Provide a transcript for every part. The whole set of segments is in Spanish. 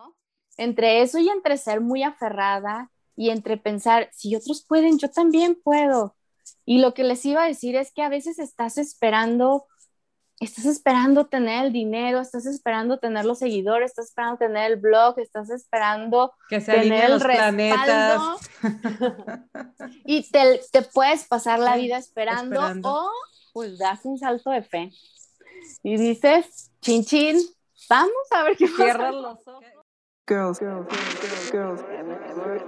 ¿no? Entre eso y entre ser muy aferrada y entre pensar, si otros pueden, yo también puedo. Y lo que les iba a decir es que a veces estás esperando, estás esperando tener el dinero, estás esperando tener los seguidores, estás esperando tener el blog, estás esperando que se tener el los planetas. y te, te, puedes pasar la vida esperando, esperando, o pues das un salto de fe y dices, chin chin, vamos a ver qué Cierra los ojos. Girls, girls, girls, girls, girls,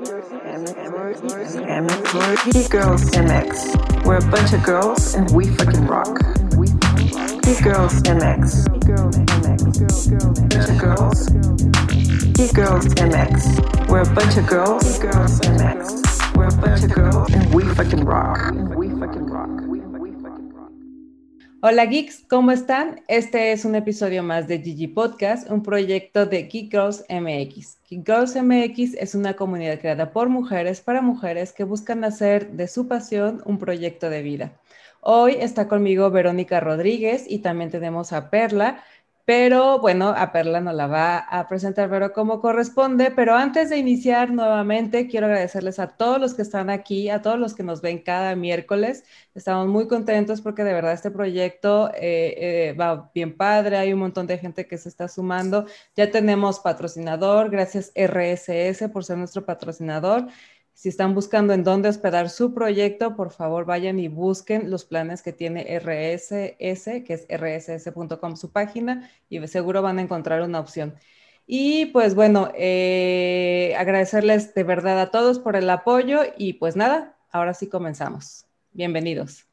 girls, MX. We're a bunch of girls and we fucking rock. Geek Girls MX. Girls of girls. Geek Girls MX. We're a bunch of girls. Girls MX. We're a bunch of girls and we fucking rock. And we fucking rock. Hola geeks, ¿cómo están? Este es un episodio más de Gigi Podcast, un proyecto de Geek Girls MX. Geek Girls MX es una comunidad creada por mujeres para mujeres que buscan hacer de su pasión un proyecto de vida. Hoy está conmigo Verónica Rodríguez y también tenemos a Perla, pero bueno, a Perla no la va a presentar, pero como corresponde. Pero antes de iniciar nuevamente, quiero agradecerles a todos los que están aquí, a todos los que nos ven cada miércoles. Estamos muy contentos porque de verdad este proyecto eh, eh, va bien padre. Hay un montón de gente que se está sumando. Ya tenemos patrocinador, gracias RSS por ser nuestro patrocinador. Si están buscando en dónde hospedar su proyecto, por favor vayan y busquen los planes que tiene RSS, que es rss.com su página, y seguro van a encontrar una opción. Y pues bueno, eh, agradecerles de verdad a todos por el apoyo y pues nada, ahora sí comenzamos. Bienvenidos.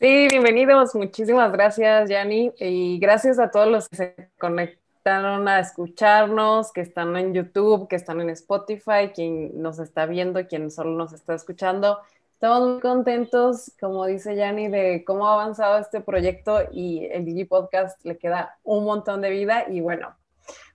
Sí, bienvenidos. Muchísimas gracias, Yanni. Y gracias a todos los que se conectan están a escucharnos, que están en YouTube, que están en Spotify, quien nos está viendo, quien solo nos está escuchando. Estamos muy contentos, como dice Yanni, de cómo ha avanzado este proyecto y el Digi Podcast le queda un montón de vida. Y bueno,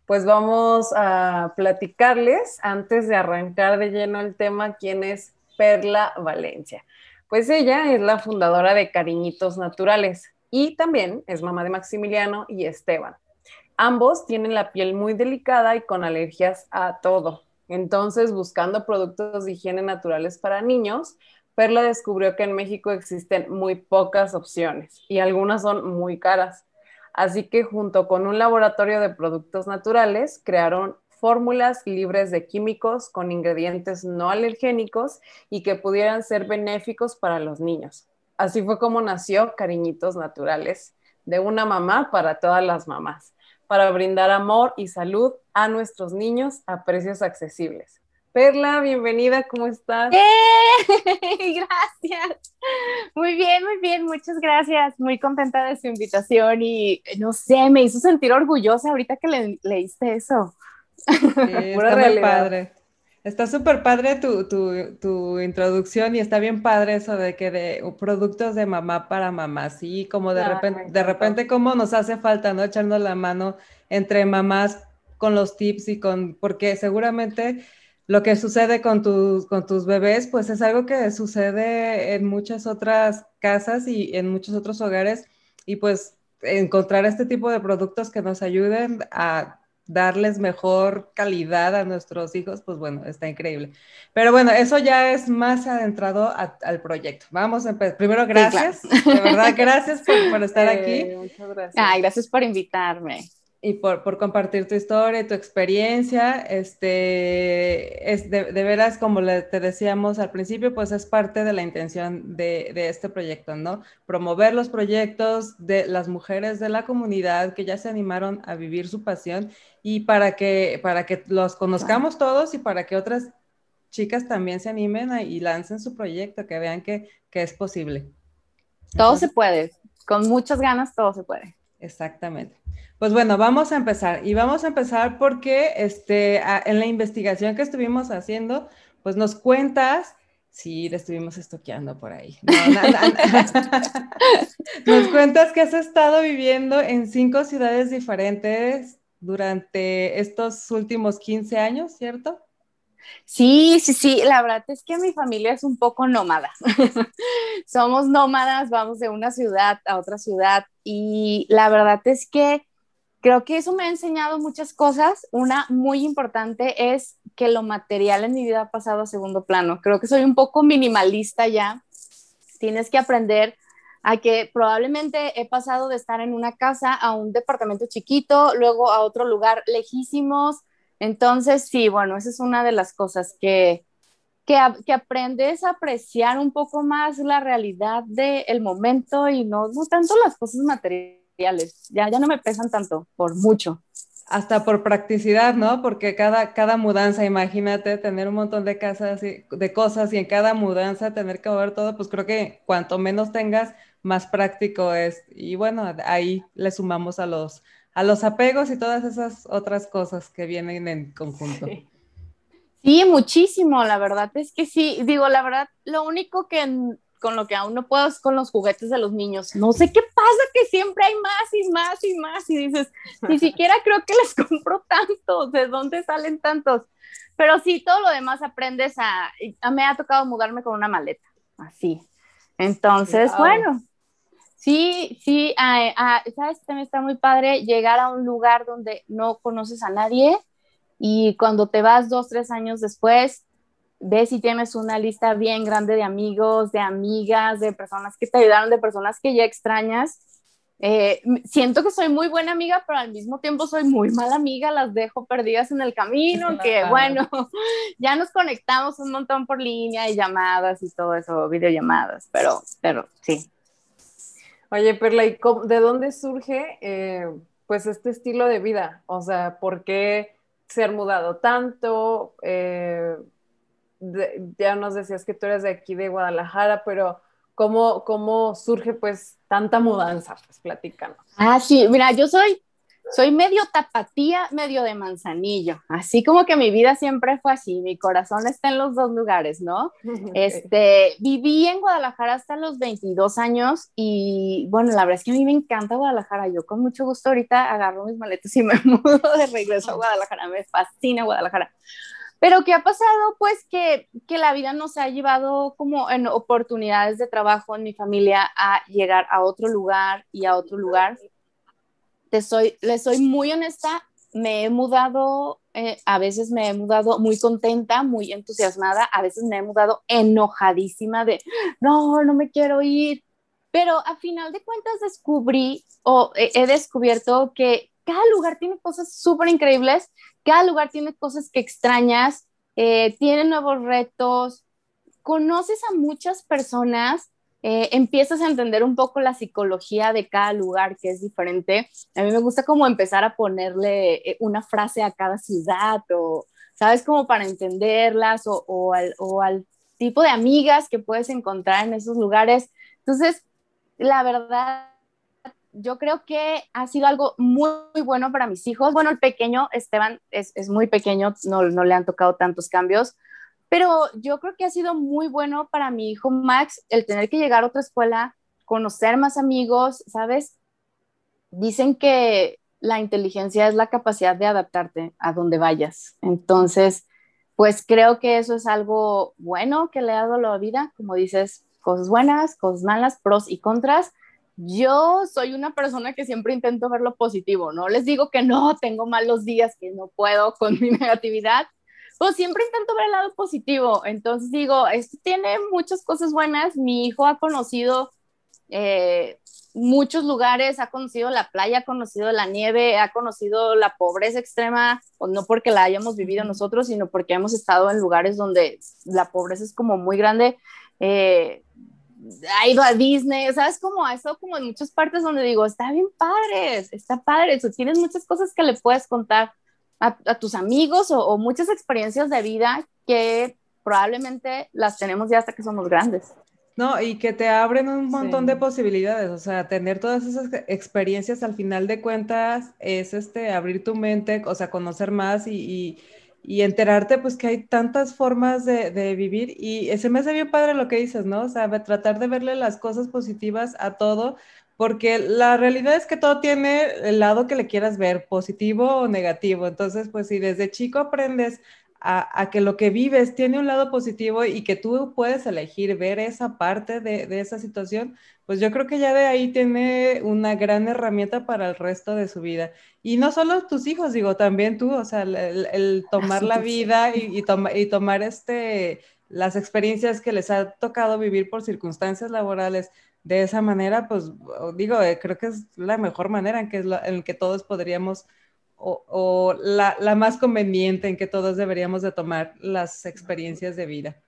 pues vamos a platicarles antes de arrancar de lleno el tema, quién es Perla Valencia. Pues ella es la fundadora de Cariñitos Naturales y también es mamá de Maximiliano y Esteban. Ambos tienen la piel muy delicada y con alergias a todo. Entonces, buscando productos de higiene naturales para niños, Perla descubrió que en México existen muy pocas opciones y algunas son muy caras. Así que junto con un laboratorio de productos naturales, crearon fórmulas libres de químicos con ingredientes no alergénicos y que pudieran ser benéficos para los niños. Así fue como nació Cariñitos Naturales, de una mamá para todas las mamás para brindar amor y salud a nuestros niños a precios accesibles. Perla, bienvenida, ¿cómo estás? ¡Eh! Gracias. Muy bien, muy bien, muchas gracias. Muy contenta de su invitación y no sé, me hizo sentir orgullosa ahorita que le, leíste eso. Sí, está muy padre. Está súper padre tu, tu, tu, introducción y está bien padre eso de que de productos de mamá para mamá, sí, como de repente, de repente como nos hace falta, ¿no? Echarnos la mano entre mamás con los tips y con, porque seguramente lo que sucede con tus, con tus bebés, pues es algo que sucede en muchas otras casas y en muchos otros hogares y pues encontrar este tipo de productos que nos ayuden a darles mejor calidad a nuestros hijos, pues bueno, está increíble. Pero bueno, eso ya es más adentrado al proyecto. Vamos a empezar. Primero, gracias. De verdad, gracias por, estar aquí. Muchas gracias. Ay, gracias por invitarme y por, por, compartir tu historia tu experiencia. Este, es de, de veras, como le, te decíamos al principio, pues es parte de la intención de, de, este proyecto, ¿no? Promover los proyectos de las mujeres de la comunidad que ya se animaron a vivir su pasión y para que, para que los conozcamos todos y para que otras chicas también se animen y lancen su proyecto, que vean que, que es posible. Todo se puede, con muchas ganas todo se puede. Exactamente. Pues bueno, vamos a empezar. Y vamos a empezar porque este, en la investigación que estuvimos haciendo, pues nos cuentas, sí, le estuvimos estoqueando por ahí. nos cuentas que has estado viviendo en cinco ciudades diferentes durante estos últimos 15 años, ¿cierto? Sí, sí, sí, la verdad es que mi familia es un poco nómada. Somos nómadas, vamos de una ciudad a otra ciudad y la verdad es que creo que eso me ha enseñado muchas cosas. Una muy importante es que lo material en mi vida ha pasado a segundo plano. Creo que soy un poco minimalista ya. Tienes que aprender a que probablemente he pasado de estar en una casa a un departamento chiquito, luego a otro lugar lejísimos. Entonces, sí, bueno, esa es una de las cosas que, que, que aprendes a apreciar un poco más la realidad del momento y no, no tanto las cosas materiales. Ya, ya no me pesan tanto, por mucho. Hasta por practicidad, ¿no? Porque cada, cada mudanza, imagínate tener un montón de casas y de cosas y en cada mudanza tener que mover todo, pues creo que cuanto menos tengas, más práctico es. Y bueno, ahí le sumamos a los, a los apegos y todas esas otras cosas que vienen en conjunto. Sí. muchísimo, la verdad es que sí. Digo, la verdad, lo único que con lo que aún no puedo es con los juguetes de los niños. No sé qué pasa, que siempre hay más y más y más. Y dices, ni siquiera creo que les compro tantos. ¿De dónde salen tantos? Pero sí, todo lo demás aprendes a... a me ha tocado mudarme con una maleta, así. Entonces, bueno, sí, sí, sabes, también está muy padre llegar a un lugar donde no conoces a nadie y cuando te vas dos, tres años después, ves si tienes una lista bien grande de amigos, de amigas, de personas que te ayudaron, de personas que ya extrañas. Eh, siento que soy muy buena amiga, pero al mismo tiempo soy muy mala amiga, las dejo perdidas en el camino, que bueno, ya nos conectamos un montón por línea y llamadas y todo eso, videollamadas, pero, pero sí. Oye, Perla, ¿y de dónde surge eh, pues este estilo de vida? O sea, ¿por qué se han mudado tanto? Eh, ya nos decías que tú eres de aquí de Guadalajara, pero ¿cómo, cómo surge pues tanta mudanza? Pues platícanos. Ah, sí, mira, yo soy, soy medio tapatía, medio de manzanillo, así como que mi vida siempre fue así, mi corazón está en los dos lugares, ¿no? Este, viví en Guadalajara hasta los 22 años y bueno, la verdad es que a mí me encanta Guadalajara, yo con mucho gusto ahorita agarro mis maletas y me mudo de regreso a Guadalajara, me fascina Guadalajara. Pero ¿qué ha pasado? Pues que, que la vida nos ha llevado como en oportunidades de trabajo en mi familia a llegar a otro lugar y a otro lugar. Te soy, le soy muy honesta, me he mudado, eh, a veces me he mudado muy contenta, muy entusiasmada, a veces me he mudado enojadísima de, no, no me quiero ir. Pero a final de cuentas descubrí o he descubierto que cada lugar tiene cosas súper increíbles cada lugar tiene cosas que extrañas, eh, tiene nuevos retos, conoces a muchas personas, eh, empiezas a entender un poco la psicología de cada lugar que es diferente. A mí me gusta como empezar a ponerle eh, una frase a cada ciudad o, ¿sabes? Como para entenderlas o, al, o al tipo de amigas que puedes encontrar en esos lugares. Entonces, la verdad yo creo que ha sido algo muy, bueno para mis hijos. Bueno, el pequeño Esteban es, muy pequeño, no, no le han tocado tantos cambios, pero yo creo que ha sido muy bueno para mi hijo Max el tener que llegar a otra escuela, conocer más amigos, ¿sabes? Dicen que la inteligencia es la capacidad de adaptarte a donde vayas. Entonces, pues creo que eso es algo bueno que le ha dado la vida, como dices, cosas buenas, cosas malas, pros y contras yo soy una persona que siempre intento ver lo positivo, no les digo que no, tengo malos días, que no puedo con mi negatividad, pues siempre intento ver el lado positivo. Entonces digo, esto tiene muchas cosas buenas. Mi hijo ha conocido eh, muchos lugares, ha conocido la playa, ha conocido la nieve, ha conocido la pobreza extrema, o no porque la hayamos vivido nosotros, sino porque hemos estado en lugares donde la pobreza es como muy grande. Eh, ha ido a Disney, ¿sabes? Como eso, como en muchas partes donde digo, está bien padre, está padre, eso, tienes muchas cosas que le puedes contar a, tus amigos o, muchas experiencias de vida que probablemente las tenemos ya hasta que somos grandes. No, y que te abren un montón de posibilidades, o sea, tener todas esas experiencias al final de cuentas es este, abrir tu mente, o sea, conocer más y y enterarte pues que hay tantas formas de, de, vivir y se me hace bien padre lo que dices, ¿no? O sea, tratar de verle las cosas positivas a todo, porque la realidad es que todo tiene el lado que le quieras ver, positivo o negativo. Entonces, pues si desde chico aprendes a, que lo que vives tiene un lado positivo y que tú puedes elegir ver esa parte de, de, esa situación, pues yo creo que ya de ahí tiene una gran herramienta para el resto de su vida. Y no solo tus hijos, digo, también tú, o sea, el, tomar la vida y, y, tomar este, las experiencias que les ha tocado vivir por circunstancias laborales de esa manera, pues digo, eh, creo que es la mejor manera en que, es en que todos podríamos o, la, la, más conveniente en que todos deberíamos de tomar las experiencias de vida.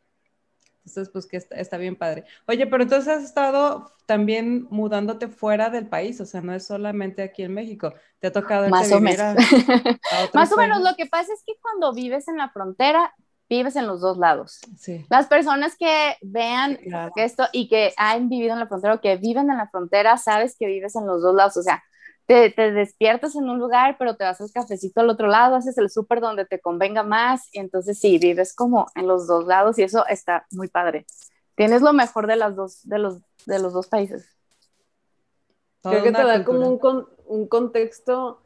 Entonces, pues que está, bien padre. Oye, pero entonces has estado también mudándote fuera del país, o sea, no es solamente aquí en México, te ha tocado más o menos. más o menos, lo que pasa es que cuando vives en la frontera, vives en los dos lados. Sí. Las personas que vean esto y que han vivido en la frontera o que viven en la frontera, sabes que vives en los dos lados, o sea, te, despiertas en un lugar, pero te vas al cafecito al otro lado, haces el súper donde te convenga más, y entonces sí, vives como en los dos lados y eso está muy padre. Tienes lo mejor de, las dos, de, los, de los dos países. Creo que te da como un, un contexto,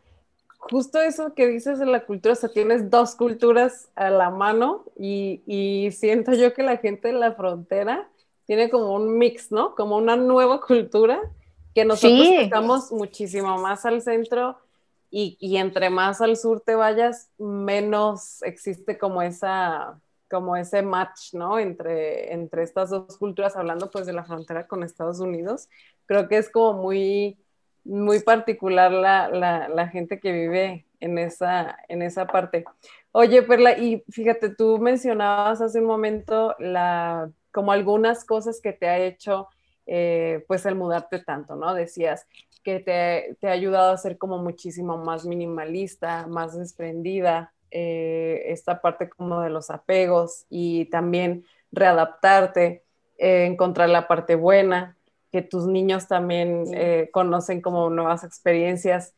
justo eso que dices de la cultura, o sea, tienes dos culturas a la mano y, y siento yo que la gente de la frontera tiene como un mix, ¿no? Como una nueva cultura que nosotros estamos muchísimo más al centro y, y, entre más al sur te vayas, menos existe como esa como ese match, ¿no? Entre, entre estas dos culturas, hablando pues de la frontera con Estados Unidos. Creo que es como muy, muy particular la, la, la gente que vive en esa, en esa parte. Oye, Perla, y fíjate, tú mencionabas hace un momento la, como algunas cosas que te ha hecho eh, pues el mudarte tanto, ¿no? Decías que te, te, ha ayudado a ser como muchísimo más minimalista, más desprendida, eh, esta parte como de los apegos y también readaptarte, eh, encontrar la parte buena, que tus niños también conocen como nuevas experiencias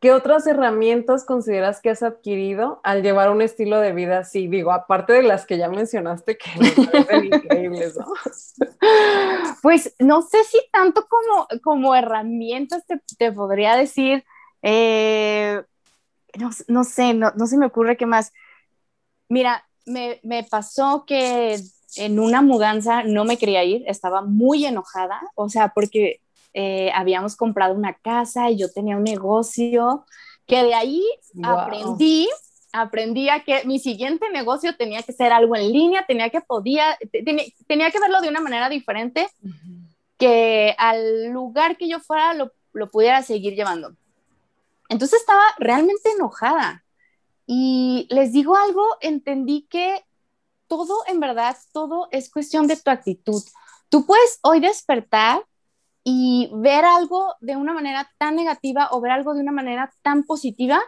¿Qué otras herramientas consideras que has adquirido al llevar un estilo de vida así? Digo, aparte de las que ya mencionaste que parecen increíbles, ¿no? Pues no sé si tanto como, como herramientas te, podría decir, eh, no, sé, no, no, se me ocurre qué más. Mira, me, me pasó que en una mudanza no me quería ir, estaba muy enojada, o sea, porque eh, habíamos comprado una casa y yo tenía un negocio, que de ahí aprendí, aprendí a que mi siguiente negocio tenía que ser algo en línea, tenía que, podía, tenía, que verlo de una manera diferente, que al lugar que yo fuera lo, lo pudiera seguir llevando. Entonces estaba realmente enojada. Y les digo algo, entendí que todo, en verdad, todo es cuestión de tu actitud. Tú puedes hoy despertar y ver algo de una manera tan negativa o ver algo de una manera tan positiva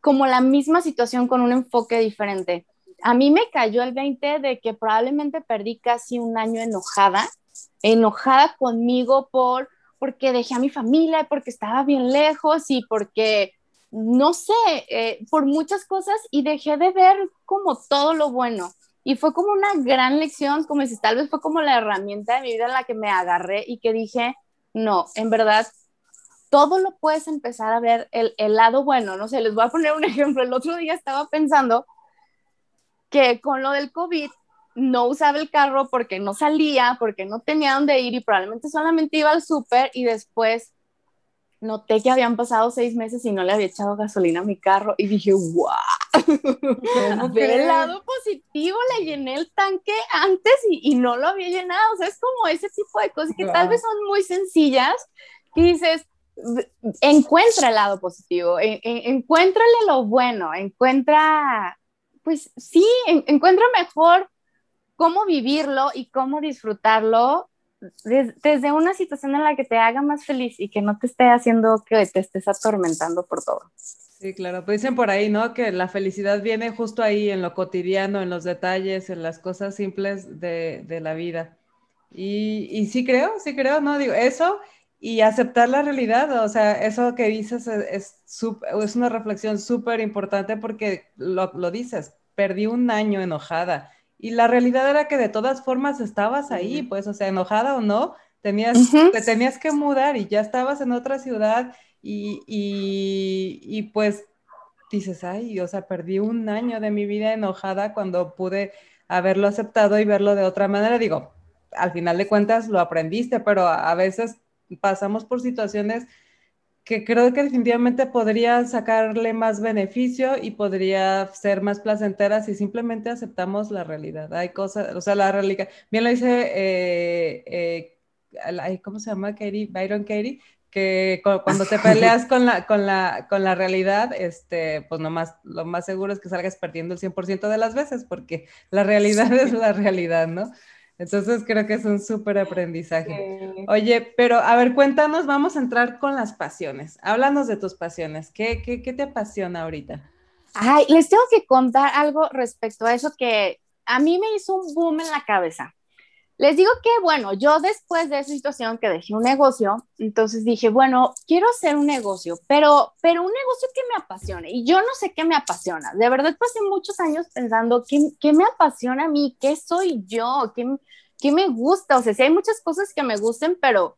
como la misma situación con un enfoque diferente. A mí me cayó el 20 de que probablemente perdí casi un año enojada, enojada conmigo por porque dejé a mi familia, porque estaba bien lejos y porque, no sé, eh, por muchas cosas y dejé de ver como todo lo bueno. Y fue como una gran lección, como si tal vez fue como la herramienta de mi vida en la que me agarré y que dije, no, en verdad, todo lo puedes empezar a ver el, el lado bueno. No sé, les voy a poner un ejemplo. El otro día estaba pensando que con lo del COVID no usaba el carro porque no salía, porque no tenía dónde ir y probablemente solamente iba al súper y después noté que habían pasado seis meses y no le había echado gasolina a mi carro y dije, wow, el lado positivo, le llené el tanque antes y, no lo había llenado, o sea, es como ese tipo de cosas que tal vez son muy sencillas, y dices, encuentra el lado positivo, encuéntrale lo bueno, encuentra, pues sí, encuentra mejor cómo vivirlo y cómo disfrutarlo desde una situación en la que te haga más feliz y que no te esté haciendo que te estés atormentando por todo. Sí, claro, pues dicen por ahí, ¿no? Que la felicidad viene justo ahí en lo cotidiano, en los detalles, en las cosas simples de, de la vida. Y, y, sí creo, sí creo, ¿no? Digo, eso y aceptar la realidad, o sea, eso que dices es, es, es una reflexión súper importante porque lo, lo dices, perdí un año enojada y la realidad era que de todas formas estabas ahí, pues, o sea, enojada o no, tenías, te tenías que mudar y ya estabas en otra ciudad y, y, y, pues dices, ay, o sea, perdí un año de mi vida enojada cuando pude haberlo aceptado y verlo de otra manera. Digo, al final de cuentas lo aprendiste, pero a veces pasamos por situaciones que creo que definitivamente podría sacarle más beneficio y podría ser más placentera si simplemente aceptamos la realidad. Hay cosas, o sea, la realidad, bien lo dice, eh, eh, ¿cómo se llama? Katie, Byron Katie, que cuando te peleas con la, con la, con la realidad, este, pues nomás, lo más seguro es que salgas perdiendo el 100% de las veces, porque la realidad es la realidad, ¿no? Entonces creo que es un súper aprendizaje. Oye, pero a ver, cuéntanos, vamos a entrar con las pasiones. Háblanos de tus pasiones. ¿Qué, qué, qué te apasiona ahorita? Ay, les tengo que contar algo respecto a eso que a mí me hizo un boom en la cabeza. Les digo que, bueno, yo después de esa situación que dejé un negocio, entonces dije, bueno, quiero hacer un negocio, pero, pero un negocio que me apasione. Y yo no sé qué me apasiona. De verdad, pasé muchos años pensando, ¿qué, qué me apasiona a mí? ¿Qué soy yo? ¿Qué, ¿Qué me gusta? O sea, sí hay muchas cosas que me gusten, pero,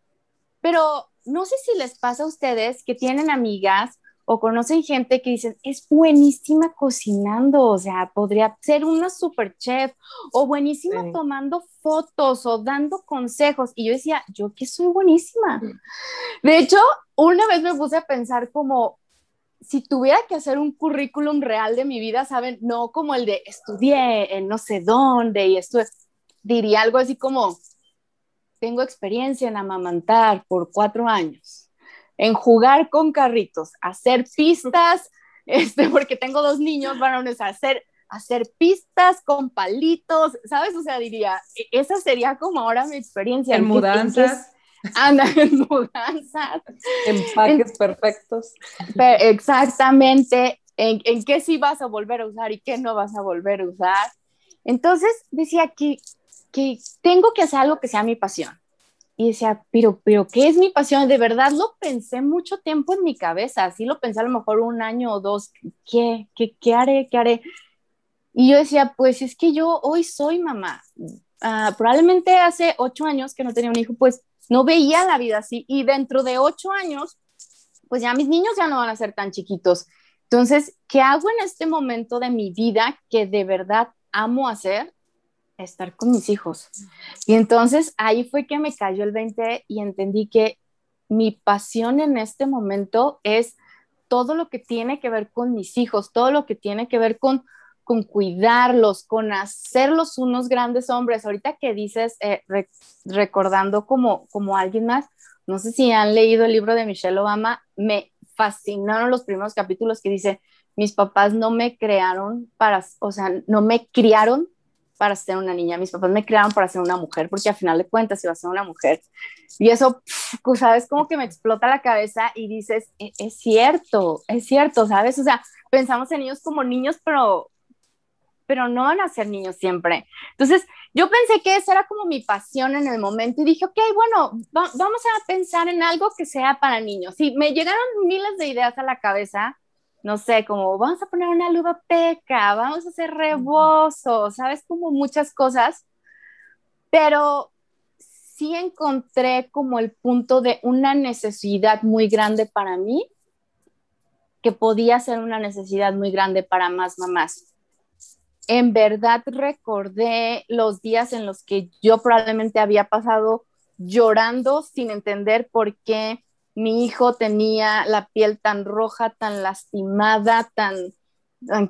pero no sé si les pasa a ustedes que tienen amigas o conocen gente que dicen, es buenísima cocinando, o sea, podría ser una super chef, o buenísima tomando fotos o dando consejos. Y yo decía, yo que soy buenísima. De hecho, una vez me puse a pensar como, si tuviera que hacer un currículum real de mi vida, ¿saben? No como el de estudié en no sé dónde y esto diría algo así como, tengo experiencia en amamantar por cuatro años en jugar con carritos, hacer pistas, este, porque tengo dos niños varones, hacer, hacer pistas con palitos, ¿sabes? O sea, diría, e, esa sería como ahora mi experiencia. En mudanzas. Anda, en mudanzas. Empaques perfectos. Exactamente. En, en, qué sí vas a volver a usar y qué no vas a volver a usar. Entonces decía que, que tengo que hacer algo que sea mi pasión y decía, pero, pero, ¿qué es mi pasión? De verdad lo pensé mucho tiempo en mi cabeza, así lo pensé a lo mejor un año o dos, ¿qué, qué, qué haré? ¿Qué haré? Y yo decía, pues es que yo hoy soy mamá. Ah, probablemente hace ocho años que no tenía un hijo, pues no veía la vida así. Y dentro de ocho años, pues ya mis niños ya no van a ser tan chiquitos. Entonces, ¿qué hago en este momento de mi vida que de verdad amo hacer? Estar con mis hijos. Y entonces ahí fue que me cayó el 20 y entendí que mi pasión en este momento es todo lo que tiene que ver con mis hijos, todo lo que tiene que ver con, con cuidarlos, con hacerlos unos grandes hombres. Ahorita que dices, eh, recordando como, como alguien más, no sé si han leído el libro de Michelle Obama, me fascinaron los primeros capítulos que dice, mis papás no me crearon para, o sea, no me criaron para ser una niña, mis papás me crearon para ser una mujer, porque al final de cuentas iba a ser una mujer. Y eso, pues, sabes, como que me explota la cabeza y dices, e-, es, cierto, es cierto, ¿sabes? O sea, pensamos en niños como niños, pero, pero no van a ser niños siempre. Entonces, yo pensé que esa era como mi pasión en el momento y dije, ok, bueno, vamos a pensar en algo que sea para niños. Y me llegaron miles de ideas a la cabeza no sé, como vamos a poner una peca, vamos a hacer rebozo, ¿sabes? Como muchas cosas, pero sí encontré como el punto de una necesidad muy grande para mí, que podía ser una necesidad muy grande para más mamás. En verdad recordé los días en los que yo probablemente había pasado llorando sin entender por qué mi hijo tenía la piel tan roja, tan lastimada, tan...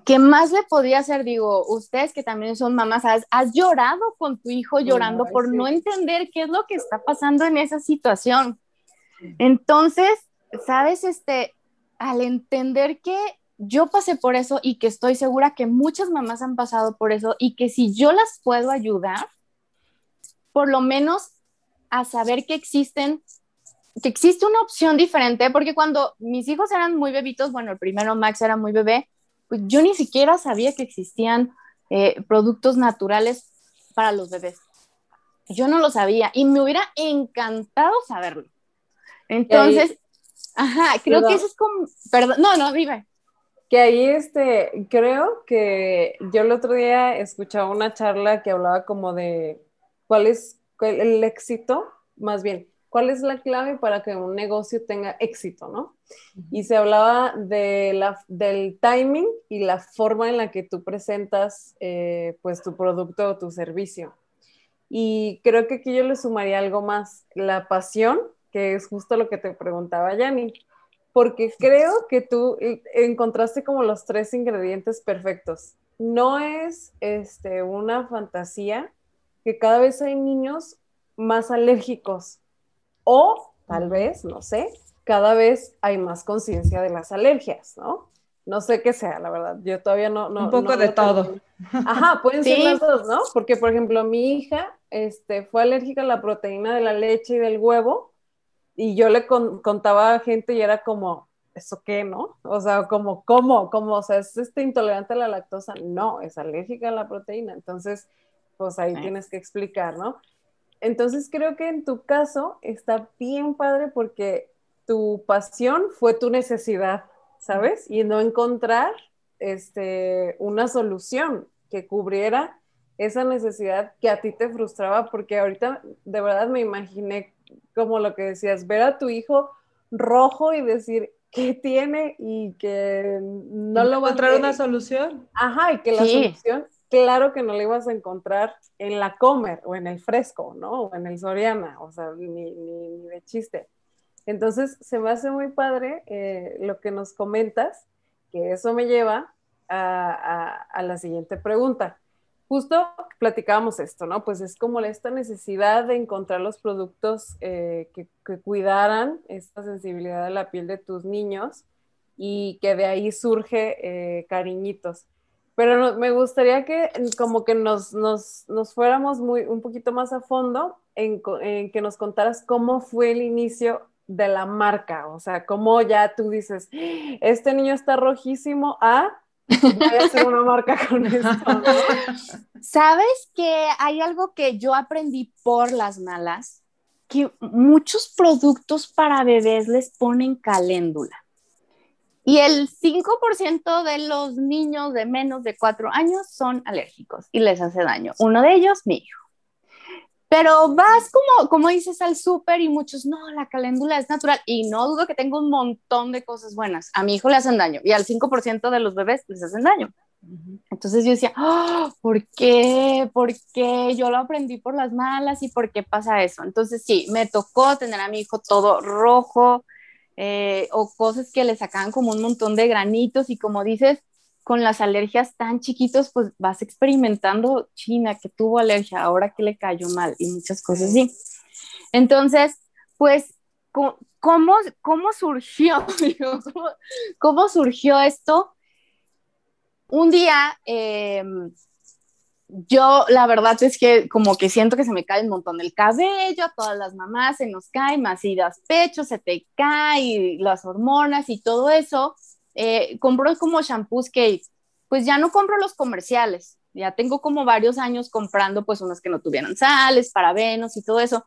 ¿Qué más le podía hacer? Digo, ustedes que también son mamás, ¿has, llorado con tu hijo llorando por no entender qué es lo que está pasando en esa situación? Entonces, ¿sabes? Este, al entender que yo pasé por eso y que estoy segura que muchas mamás han pasado por eso y que si yo las puedo ayudar, por lo menos a saber que existen que existe una opción diferente, porque cuando mis hijos eran muy bebitos, bueno, el primero Max era muy bebé, pues yo ni siquiera sabía que existían eh, productos naturales para los bebés. Yo no lo sabía y me hubiera encantado saberlo. Entonces, ajá, creo que eso es como, perdón, no, no, dime. Que ahí, este, creo que yo el otro día escuchaba una charla que hablaba como de cuál es el éxito, más bien, ¿Cuál es la clave para que un negocio tenga éxito, no? y se hablaba de la, del timing y la forma en la que tú presentas eh, pues tu producto o tu servicio. Y creo que aquí yo le sumaría algo más, la pasión, que es justo lo que te preguntaba Yanni, porque creo que tú eh, encontraste como los tres ingredientes perfectos. No es este, una fantasía que cada vez hay niños más alérgicos o tal vez, no sé, cada vez hay más conciencia de las alergias, ¿no? No sé qué sea, la verdad. Yo todavía no. no Un poco de todo. Ajá, pueden ser las dos, ¿no? Porque, por ejemplo, mi hija este, fue alérgica a la proteína de la leche y del huevo, y yo le contaba a gente y era como, ¿eso qué, no? O sea, como, ¿cómo? ¿Cómo? O sea, ¿es este, intolerante a la lactosa? No, es alérgica a la proteína. Entonces, pues ahí tienes que explicar, ¿no? Entonces creo que en tu caso está bien padre porque tu pasión fue tu necesidad, ¿sabes? Y no encontrar este, una solución que cubriera esa necesidad que a ti te frustraba, porque ahorita de verdad me imaginé como lo que decías, ver a tu hijo rojo y decir, ¿qué tiene? Y que no lo va a encontrar una solución. Ajá, y que la solución claro que no la ibas a encontrar en la Comer o en el Fresco, ¿no? O en el Soriana, o sea, ni, de chiste. Entonces, se me hace muy padre eh, lo que nos comentas, que eso me lleva a, la siguiente pregunta. Justo platicábamos esto, ¿no? Pues es como esta necesidad de encontrar los productos eh, que, cuidaran esta sensibilidad de la piel de tus niños y que de ahí surge eh, cariñitos. Pero me gustaría que como que nos, fuéramos muy, un poquito más a fondo en, que nos contaras cómo fue el inicio de la marca, o sea, cómo ya tú dices, este niño está rojísimo, ah, voy a hacer una marca con esto. Sabes que hay algo que yo aprendí por las malas, que muchos productos para bebés les ponen caléndula. Y el 5% de los niños de menos de 4 años son alérgicos y les hace daño. Uno de ellos, mi hijo. Pero vas como, como dices al súper y muchos, no, la caléndula es natural. Y no dudo que tengo un montón de cosas buenas. A mi hijo le hacen daño y al 5% de los bebés les hacen daño. Entonces yo decía, oh, ¿por qué? ¿Por qué? Yo lo aprendí por las malas y por qué pasa eso. Entonces sí, me tocó tener a mi hijo todo rojo, eh, o cosas que le sacaban como un montón de granitos y como dices, con las alergias tan chiquitos, pues vas experimentando, China, que tuvo alergia, ahora que le cayó mal y muchas cosas así. Entonces, pues, ¿cómo, cómo surgió? ¿Cómo, surgió esto? Un día, eh, yo la verdad es que como que siento que se me cae un montón el cabello, a todas las mamás se nos cae, más y das pecho, se te cae, las hormonas y todo eso. Eh, compro como shampoos que pues ya no compro los comerciales, ya tengo como varios años comprando pues unos que no tuvieran sales, parabenos y todo eso.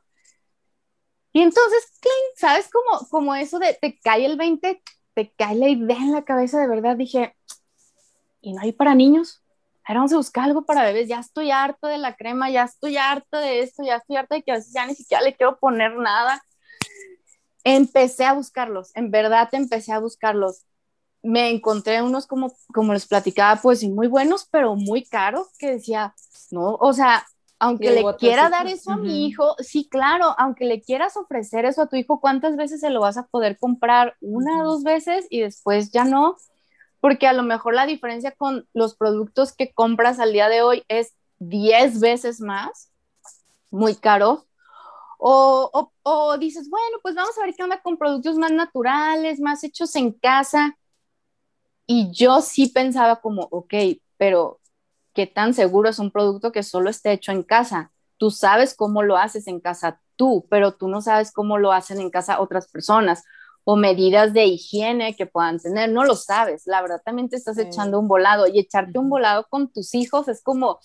Y entonces, ¿sabes cómo, como eso de te cae el 20, te cae la idea en la cabeza de verdad? Dije, ¿y no hay para niños? Ahora vamos a buscar algo para bebés, ya estoy harto de la crema, ya estoy harto de esto, ya estoy harto de que a veces ya ni siquiera le quiero poner nada. Empecé a buscarlos, en verdad empecé a buscarlos. Me encontré unos como, como les platicaba, pues muy buenos, pero muy caros, que decía, no, o sea, aunque le quiera dar eso a mi hijo, sí, claro, aunque le quieras ofrecer eso a tu hijo, ¿cuántas veces se lo vas a poder comprar? Una o dos veces y después ya no porque a lo mejor la diferencia con los productos que compras al día de hoy es 10 veces más, muy caro. O, o, dices, bueno, pues vamos a ver qué onda con productos más naturales, más hechos en casa. Y yo sí pensaba como, ok, pero ¿qué tan seguro es un producto que solo esté hecho en casa? Tú sabes cómo lo haces en casa tú, pero tú no sabes cómo lo hacen en casa otras personas o medidas de higiene que puedan tener, no lo sabes, la verdad también te estás echando un volado y echarte un volado con tus hijos es como,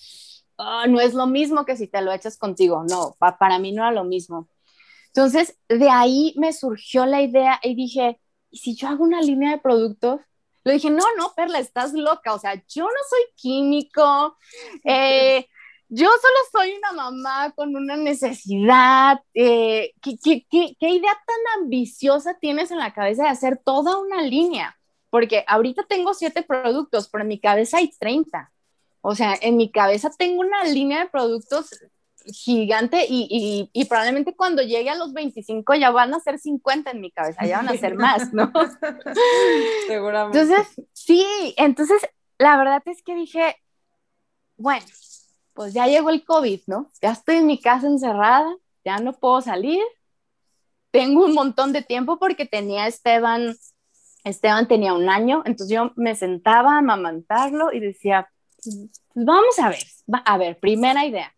ah, no es lo mismo que si te lo echas contigo, no, para mí no era lo mismo. Entonces, de ahí me surgió la idea y dije, ¿y si yo hago una línea de productos? Le dije, no, no, Perla, estás loca, o sea, yo no soy químico, eh, yo solo soy una mamá con una necesidad. Eh, ¿qué, qué, qué, qué idea tan ambiciosa tienes en la cabeza de hacer toda una línea? Porque ahorita tengo siete productos, pero en mi cabeza hay 30. O sea, en mi cabeza tengo una línea de productos gigante y, y, y, probablemente cuando llegue a los 25 ya van a ser 50 en mi cabeza, ya van a ser más, ¿no? Seguramente. Entonces, sí, entonces la verdad es que dije, bueno, pues ya llegó el COVID, ¿no? Ya estoy en mi casa encerrada, ya no puedo salir, tengo un montón de tiempo porque tenía Esteban, Esteban tenía un año, entonces yo me sentaba a amamantarlo y decía, pues vamos a ver, a ver, primera idea,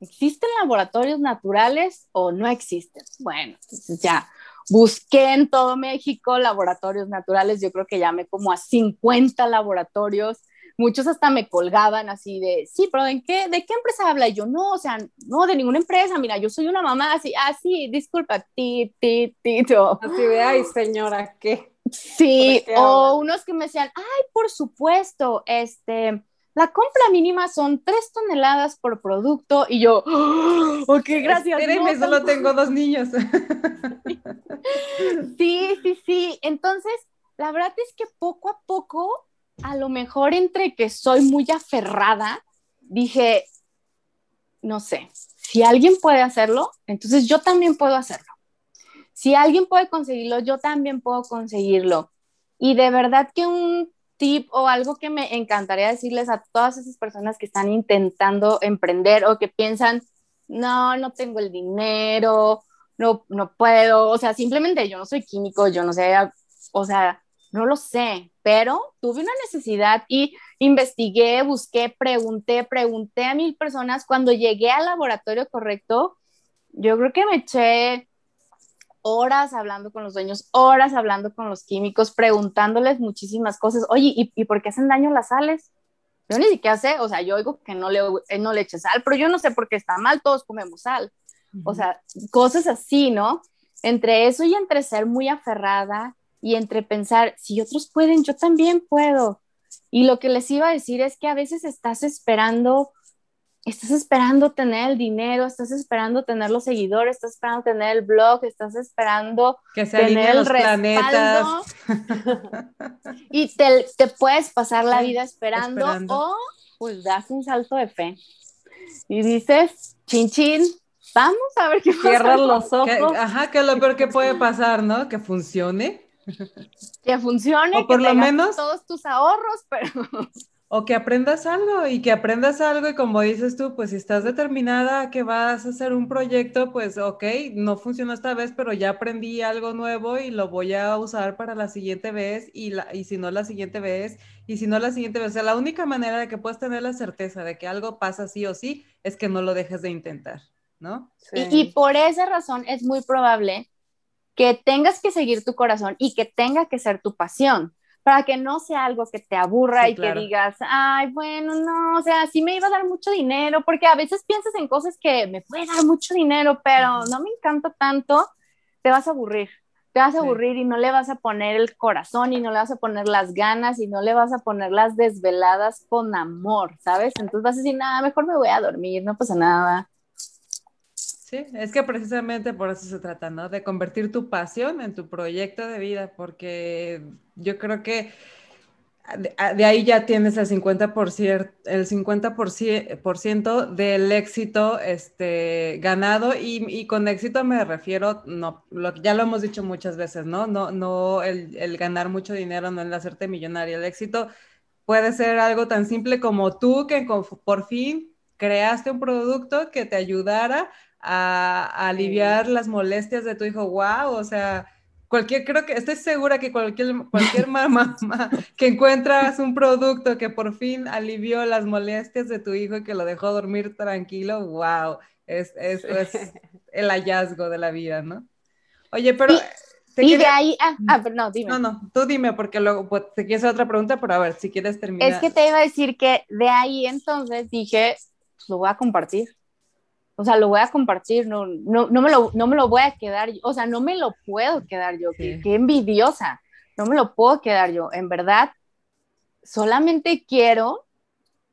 ¿existen laboratorios naturales o no existen? Bueno, entonces ya busqué en todo México laboratorios naturales, yo creo que llamé como a 50 laboratorios, muchos hasta me colgaban así de, sí, pero ¿de qué, ¿de qué empresa habla? Y yo, no, o sea, no, de ninguna empresa, mira, yo soy una mamá, así, ah, sí, disculpa, ti, ti, ti, yo. Así de, ay, señora, ¿qué? Sí, o unos que me decían, ay, por supuesto, este, la compra mínima son tres toneladas por producto y yo, oh, ok, gracias. Espérenme, no, solo tengo dos niños. sí, sí, sí. Entonces, la verdad es que poco a poco, a lo mejor entre que soy muy aferrada, dije, no sé, si alguien puede hacerlo, entonces yo también puedo hacerlo. Si alguien puede conseguirlo, yo también puedo conseguirlo. Y de verdad que un tip o algo que me encantaría decirles a todas esas personas que están intentando emprender o que piensan, no, no tengo el dinero, no, no puedo, o sea, simplemente yo no soy químico, yo no sé, o sea, no lo sé, pero tuve una necesidad y investigué, busqué, pregunté, pregunté a mil personas. Cuando llegué al laboratorio correcto, yo creo que me eché horas hablando con los dueños, horas hablando con los químicos, preguntándoles muchísimas cosas. Oye, ¿y, ¿y, por qué hacen daño las sales? Yo ni siquiera sé, o sea, yo oigo que no le, eh, no le eche sal, pero yo no sé por qué está mal, todos comemos sal. O sea, cosas así, ¿no? Entre eso y entre ser muy aferrada y entre pensar, si otros pueden, yo también puedo. Y lo que les iba a decir es que a veces estás esperando estás esperando tener el dinero, estás esperando tener los seguidores, estás esperando tener el blog, estás esperando que se tener el los planetas. y te, te, puedes pasar la vida esperando, esperando, o pues das un salto de fe y dices, chin chin, vamos a ver qué Cierras los ojos. Que, ajá, que es lo peor que puede pasar, ¿no? Que funcione. Que funcione, o por que lo menos todos tus ahorros, pero o que aprendas algo y que aprendas algo y como dices tú, pues si estás determinada a que vas a hacer un proyecto, pues ok, no funcionó esta vez, pero ya aprendí algo nuevo y lo voy a usar para la siguiente vez y, la, y si no la siguiente vez y si no la siguiente vez. O sea, la única manera de que puedas tener la certeza de que algo pasa sí o sí es que no lo dejes de intentar, ¿no? Sí. Y, y por esa razón es muy probable que tengas que seguir tu corazón y que tenga que ser tu pasión para que no sea algo que te aburra Sí, y claro. que digas, ay, bueno, no, o sea, sí me iba a dar mucho dinero, porque a veces piensas en cosas que me puede dar mucho dinero, pero no me encanta tanto, te vas a aburrir, te vas a Sí. aburrir y no le vas a poner el corazón y no le vas a poner las ganas y no le vas a poner las desveladas con amor, ¿sabes? Entonces vas a decir, nada, mejor me voy a dormir, no pasa nada. Sí, es que precisamente por eso se trata, ¿no? De convertir tu pasión en tu proyecto de vida, porque yo creo que de, de ahí ya tienes el 50%, el 50% del éxito este, ganado y, y, con éxito me refiero, no, lo, ya lo hemos dicho muchas veces, ¿no? No, no el, el ganar mucho dinero, no el hacerte millonario, el éxito puede ser algo tan simple como tú que por fin creaste un producto que te ayudara a, a aliviar las molestias de tu hijo. Wow, o sea, cualquier, creo que estoy segura que cualquier, cualquier mamá que encuentras un producto que por fin alivió las molestias de tu hijo y que lo dejó dormir tranquilo, wow, es, es, es el hallazgo de la vida, ¿no? Oye, pero... Y quería... de ahí, ah, ah, pero no, dime. No, no, tú dime, porque luego pues, te quieres hacer otra pregunta, pero a ver, si quieres terminar. Es que te iba a decir que de ahí entonces dije, pues lo voy a compartir. O sea, lo voy a compartir, no, no, no, me, lo, no me lo voy a quedar, o sea, no me lo puedo quedar yo, sí. qué, qué envidiosa, no me lo puedo quedar yo, en verdad, solamente quiero,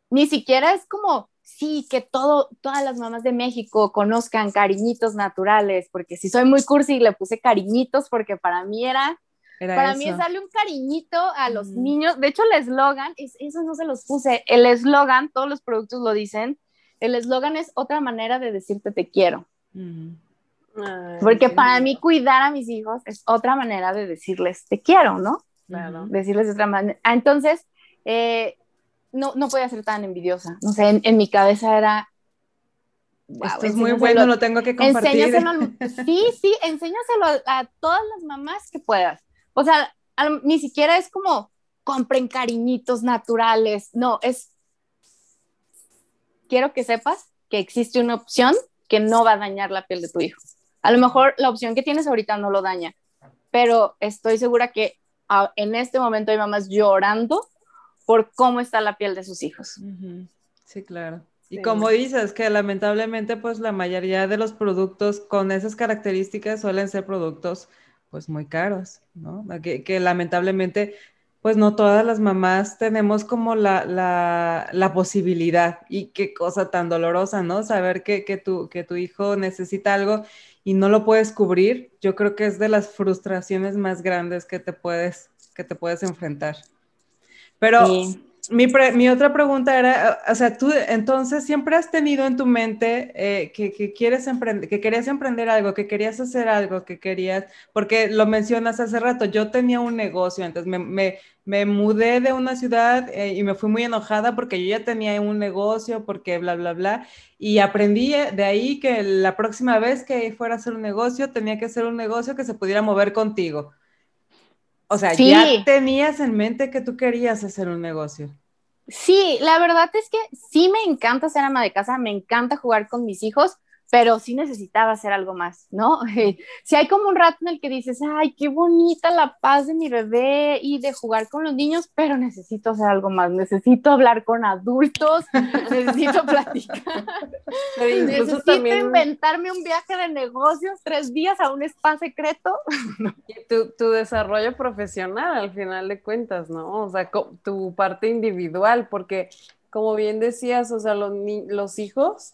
ni siquiera es como, sí, que todo, todas las mamás de México conozcan cariñitos naturales, porque si soy muy cursi le puse cariñitos porque para mí era, para mí es darle un cariñito a los niños. De hecho, el eslogan, eso no se los puse, el eslogan, todos los productos lo dicen, el eslogan es otra manera de decirte te quiero. porque para mí cuidar a mis hijos es otra manera de decirles te quiero, ¿no? Claro. Decirles de otra manera. Ah, entonces, eh, no, no podía ser tan envidiosa. No sé, en, mi cabeza era. Esto es muy bueno, lo tengo que compartir. sí, sí, enséñaselo a, todas las mamás que puedas. O sea, ni siquiera es como compren cariñitos naturales. No, es. Quiero que sepas que existe una opción que no va a dañar la piel de tu hijo. A lo mejor la opción que tienes ahorita no lo daña, pero estoy segura que en este momento hay mamás llorando por cómo está la piel de sus hijos. Sí, claro. Y como dices, que lamentablemente pues la mayoría de los productos con esas características suelen ser productos pues muy caros, ¿no? Que, lamentablemente pues no todas las mamás tenemos como la, la, posibilidad y qué cosa tan dolorosa, ¿no? Saber que, que, tu, que tu hijo necesita algo y no lo puedes cubrir, yo creo que es de las frustraciones más grandes que te puedes, que te puedes enfrentar. Pero mi, mi, otra pregunta era, o sea, tú entonces siempre has tenido en tu mente eh, que, quieres emprender, que querías emprender algo, que querías hacer algo, que querías, porque lo mencionas hace rato, yo tenía un negocio, entonces me, me, me mudé de una ciudad eh, y me fui muy enojada porque yo ya tenía un negocio, porque bla, bla, bla, y aprendí eh, de ahí que la próxima vez que fuera a hacer un negocio, tenía que hacer un negocio que se pudiera mover contigo. O sea, ya tenías en mente que tú querías hacer un negocio. Sí, la verdad es que sí me encanta ser ama de casa, me encanta jugar con mis hijos, pero sí necesitaba hacer algo más, ¿no? Si hay como un rato en el que dices, ay, qué bonita la paz de mi bebé y de jugar con los niños, pero necesito hacer algo más, necesito hablar con adultos, necesito platicar, necesito inventarme un viaje de negocios, tres días a un spa secreto. Y tu, tu desarrollo profesional al final de cuentas, ¿no? O sea, tu parte individual, porque como bien decías, o sea, los, los hijos,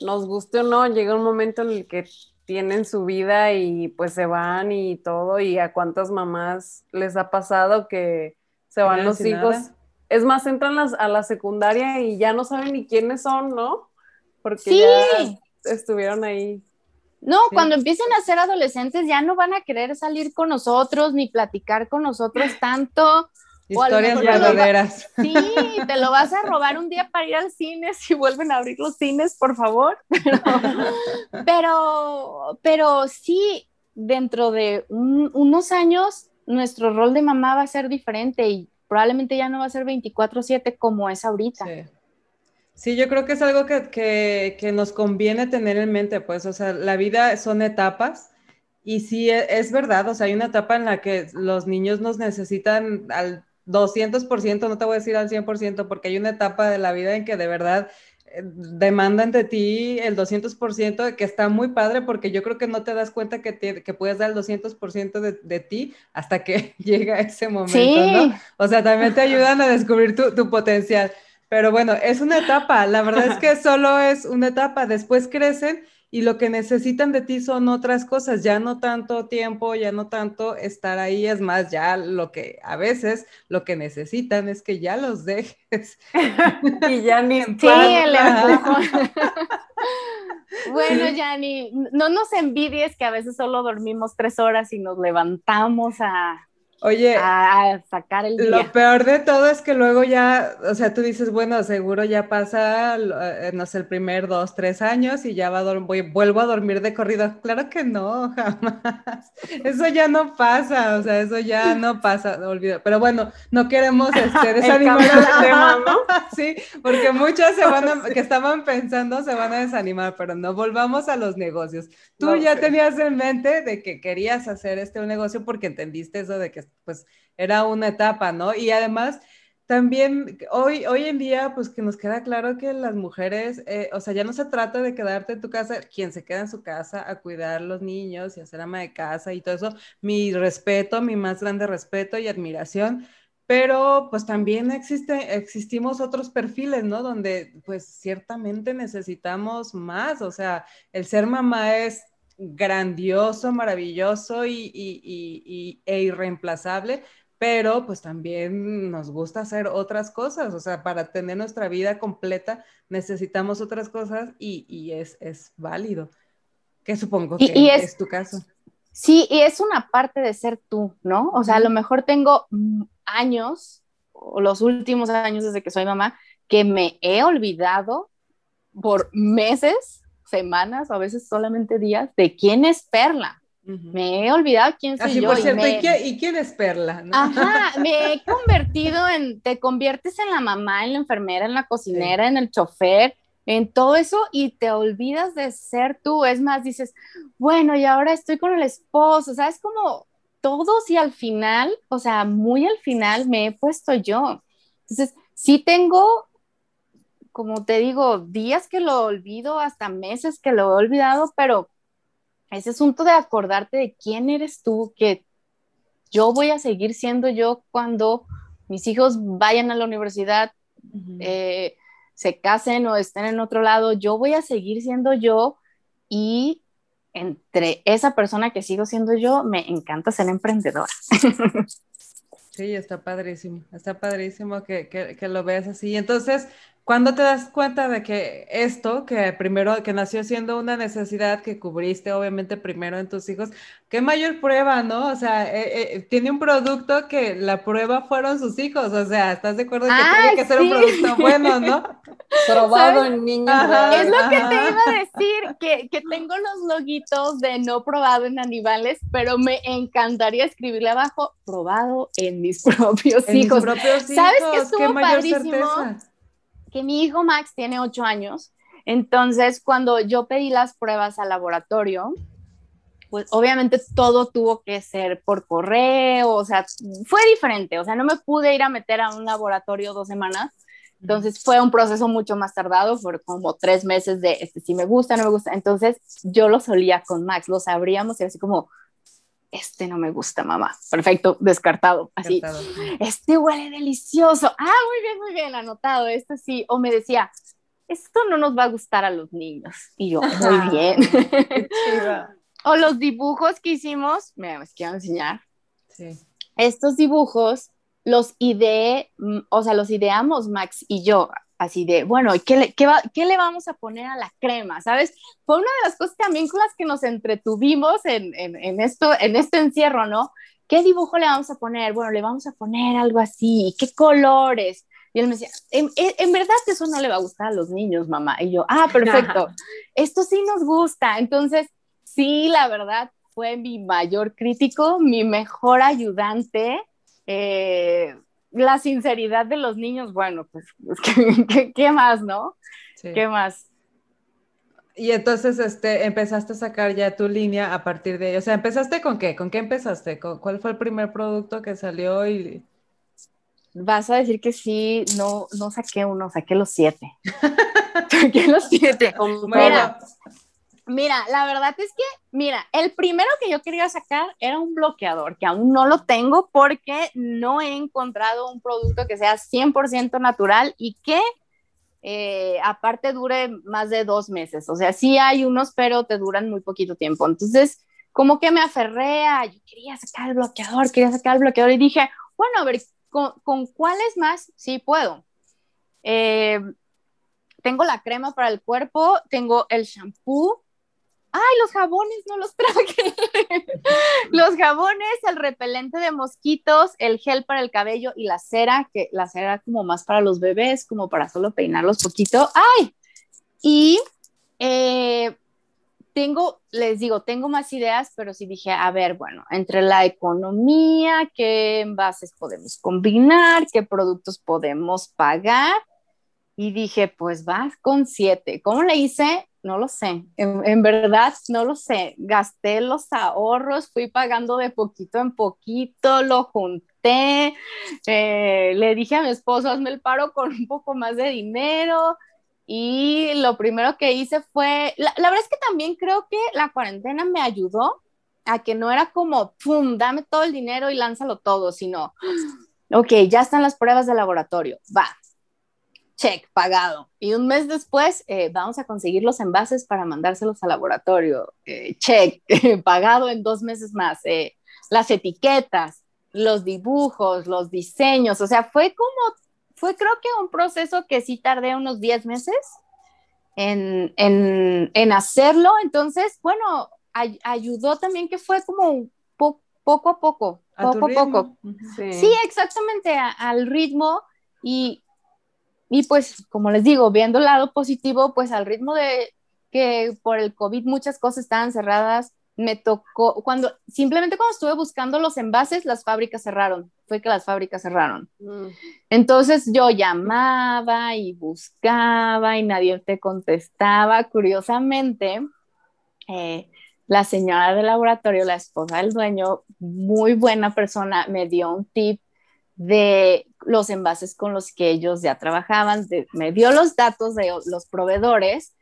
nos guste o no, llega un momento en el que tienen su vida y pues se van y todo, y a cuántas mamás les ha pasado que se van los hijos. Es más, entran a la secundaria y ya no saben ni quiénes son, ¿no? Porque ya estuvieron ahí. No, cuando empiecen a ser adolescentes ya no van a querer salir con nosotros ni platicar con nosotros tanto. Historias verdaderas. Sí, te lo vas a robar un día para ir al cine si vuelven a abrir los cines, por favor. Pero, pero, sí, dentro de unos años, nuestro rol de mamá va a ser diferente y probablemente ya no va a ser 24/7 como es ahorita. Sí. yo creo que es algo que, que, nos conviene tener en mente, pues, o sea, la vida son etapas. Y sí, e, es verdad, o sea, hay una etapa en la que los niños nos necesitan al 200%, no te voy a decir al 100%, porque hay una etapa de la vida en que de verdad eh, demandan de ti el 200%, que está muy padre porque yo creo que no te das cuenta que, que puedes dar el 200% de, de, ti hasta que llega ese momento, ¿no? O sea, también te ayudan a descubrir tu, tu potencial. Pero bueno, es una etapa, la verdad es que solo es una etapa, después crecen y lo que necesitan de ti son otras cosas, ya no tanto tiempo, ya no tanto estar ahí, es más, ya lo que a veces lo que necesitan es que ya los dejes. Y ya ni Sí, bueno, Yanni, no nos envidies que a veces solo dormimos tres horas y nos levantamos a Oye, a sacar el día. Lo peor de todo es que luego ya, o sea, tú dices, bueno, seguro ya pasa, eh, no sé, el primer dos, tres años y ya va a voy, vuelvo a dormir de corrido. Claro que no, jamás. Eso ya no pasa, o sea, eso ya no pasa, olvido. Pero bueno, no queremos este, desanimar el tema, ¿no? sí, porque muchos se van a, que estaban pensando se van a desanimar, pero no volvamos a los negocios. Tú ya tenías en mente de que querías hacer este un negocio porque entendiste eso de que pues era una etapa, ¿no? Y además, también hoy, hoy en día, pues que nos queda claro que las mujeres, eh, o sea, ya no se trata de quedarte en tu casa, quien se queda en su casa a cuidar los niños y a ser ama de casa y todo eso, mi respeto, mi más grande respeto y admiración, pero pues también existe, existimos otros perfiles, ¿no? Donde pues ciertamente necesitamos más, o sea, el ser mamá es grandioso, maravilloso y, y, e irreemplazable, pero pues también nos gusta hacer otras cosas, o sea, para tener nuestra vida completa necesitamos otras cosas y, es, es, válido, que supongo que es, es, tu caso. Sí, y es una parte de ser tú, ¿no? O sea, a lo mejor tengo años, o los últimos años desde que soy mamá, que me he olvidado por meses, semanas, o a veces solamente días, de quién es Perla. Me he olvidado quién soy yo. Por cierto, y, quién es Perla? Ajá, me he convertido en, te conviertes en la mamá, en la enfermera, en la cocinera, en el chofer, en todo eso y te olvidas de ser tú. Es más, dices, bueno, y ahora estoy con el esposo, ¿sabes? Como todos y al final, o sea, muy al final me he puesto yo. Entonces, sí tengo, como te digo, días que lo olvido, hasta meses que lo he olvidado, pero ese asunto de acordarte de quién eres tú, que yo voy a seguir siendo yo cuando mis hijos vayan a la universidad, eh, se casen o estén en otro lado, yo voy a seguir siendo yo y entre esa persona que sigo siendo yo, me encanta ser emprendedora. Sí, está padrísimo, está padrísimo que, que, lo veas así. Entonces, ¿Cuándo te das cuenta de que esto, que primero, que nació siendo una necesidad que cubriste obviamente primero en tus hijos, qué mayor prueba, ¿no? O sea, eh, eh, tiene un producto que la prueba fueron sus hijos, o sea, ¿estás de acuerdo que tiene que ser un producto bueno, ¿no? Probado en niños. es lo que te iba a decir, que, que tengo los loguitos de no probado en animales, pero me encantaría escribirle abajo, probado en mis propios hijos. propios hijos. ¿Sabes qué estuvo qué mayor Certeza? Que mi hijo Max tiene ocho años, entonces cuando yo pedí las pruebas al laboratorio, pues obviamente todo tuvo que ser por correo, o sea, fue diferente, o sea, no me pude ir a meter a un laboratorio dos semanas, entonces fue un proceso mucho más tardado, fue como tres meses de, este, si me gusta, no me gusta, entonces yo lo solía con Max, lo sabríamos y así como, este no me gusta, mamá. Perfecto, descartado. Así, este huele delicioso. Ah, muy bien, muy bien, anotado. Este sí. O me decía, esto no nos va a gustar a los niños. Y yo, muy bien. o los dibujos que hicimos, me les quiero enseñar. Sí. Estos dibujos los ideé, mm, o sea, los ideamos Max y yo así de, bueno, ¿qué le, qué, ¿qué le vamos a poner a la crema? ¿Sabes? Fue una de las cosas también con las que nos entretuvimos en, en, en, esto, en este encierro, ¿no? ¿Qué dibujo le vamos a poner? Bueno, le vamos a poner algo así, ¿qué colores? Y él me decía, en, en, verdad eso no le va a gustar a los niños, mamá. Y yo, ah, perfecto, esto sí nos gusta. Entonces, sí, la verdad, fue mi mayor crítico, mi mejor ayudante. Eh, la sinceridad de los niños, bueno, pues, ¿qué, más, no? ¿Qué más? Y entonces este, empezaste a sacar ya tu línea a partir de, o sea, ¿empezaste con qué? ¿Con qué empezaste? ¿Cuál fue el primer producto que salió y...? Vas a decir que sí, no, no saqué uno, saqué los siete. saqué los siete. Mira, Mira, la verdad es que, mira, el primero que yo quería sacar era un bloqueador, que aún no lo tengo porque no he encontrado un producto que sea 100% natural y que eh, aparte dure más de dos meses. O sea, sí hay unos, pero te duran muy poquito tiempo. Entonces, como que me aferré a, yo quería sacar el bloqueador, quería sacar el bloqueador y dije, bueno, a ver, ¿con, con cuáles más? Sí puedo. Eh, tengo la crema para el cuerpo, tengo el shampoo, ay, los jabones no los traje. los jabones, el repelente de mosquitos, el gel para el cabello y la cera, que la cera como más para los bebés, como para solo peinarlos poquito. Ay, y eh, tengo, les digo, tengo más ideas, pero sí dije, a ver, bueno, entre la economía, qué envases podemos combinar, qué productos podemos pagar. Y dije, pues vas con siete. ¿Cómo le hice? No lo sé, en, verdad no lo sé. Gasté los ahorros, fui pagando de poquito en poquito, lo junté, eh, le dije a mi esposo, hazme el paro con un poco más de dinero. Y lo primero que hice fue, la, verdad es que también creo que la cuarentena me ayudó a que no era como, ¡pum!, dame todo el dinero y lánzalo todo, sino, Ok, ya están las pruebas de laboratorio. Va. Check, pagado. Y un mes después, eh, vamos a conseguir los envases para mandárselos al laboratorio. Eh, check, pagado en dos meses más. Eh, las etiquetas, los dibujos, los diseños. O sea, fue como, fue creo que un proceso que sí tardé unos 10 meses en, en, en hacerlo. Entonces, bueno, ay- ayudó también que fue como po- poco a poco, A poco a poco. Sí. Sí, exactamente, a- al ritmo y, y pues, como les digo, viendo el lado positivo, pues al ritmo de que por el COVID muchas cosas estaban cerradas, me tocó, cuando, simplemente cuando estuve buscando los envases, las fábricas cerraron, fue que las fábricas cerraron. Mm. Entonces yo llamaba y buscaba y nadie te contestaba. Curiosamente, eh, la señora del laboratorio, la esposa del dueño, muy buena persona, me dio un tip de los envases con los que ellos ya trabajaban, de- me dio los datos de los proveedores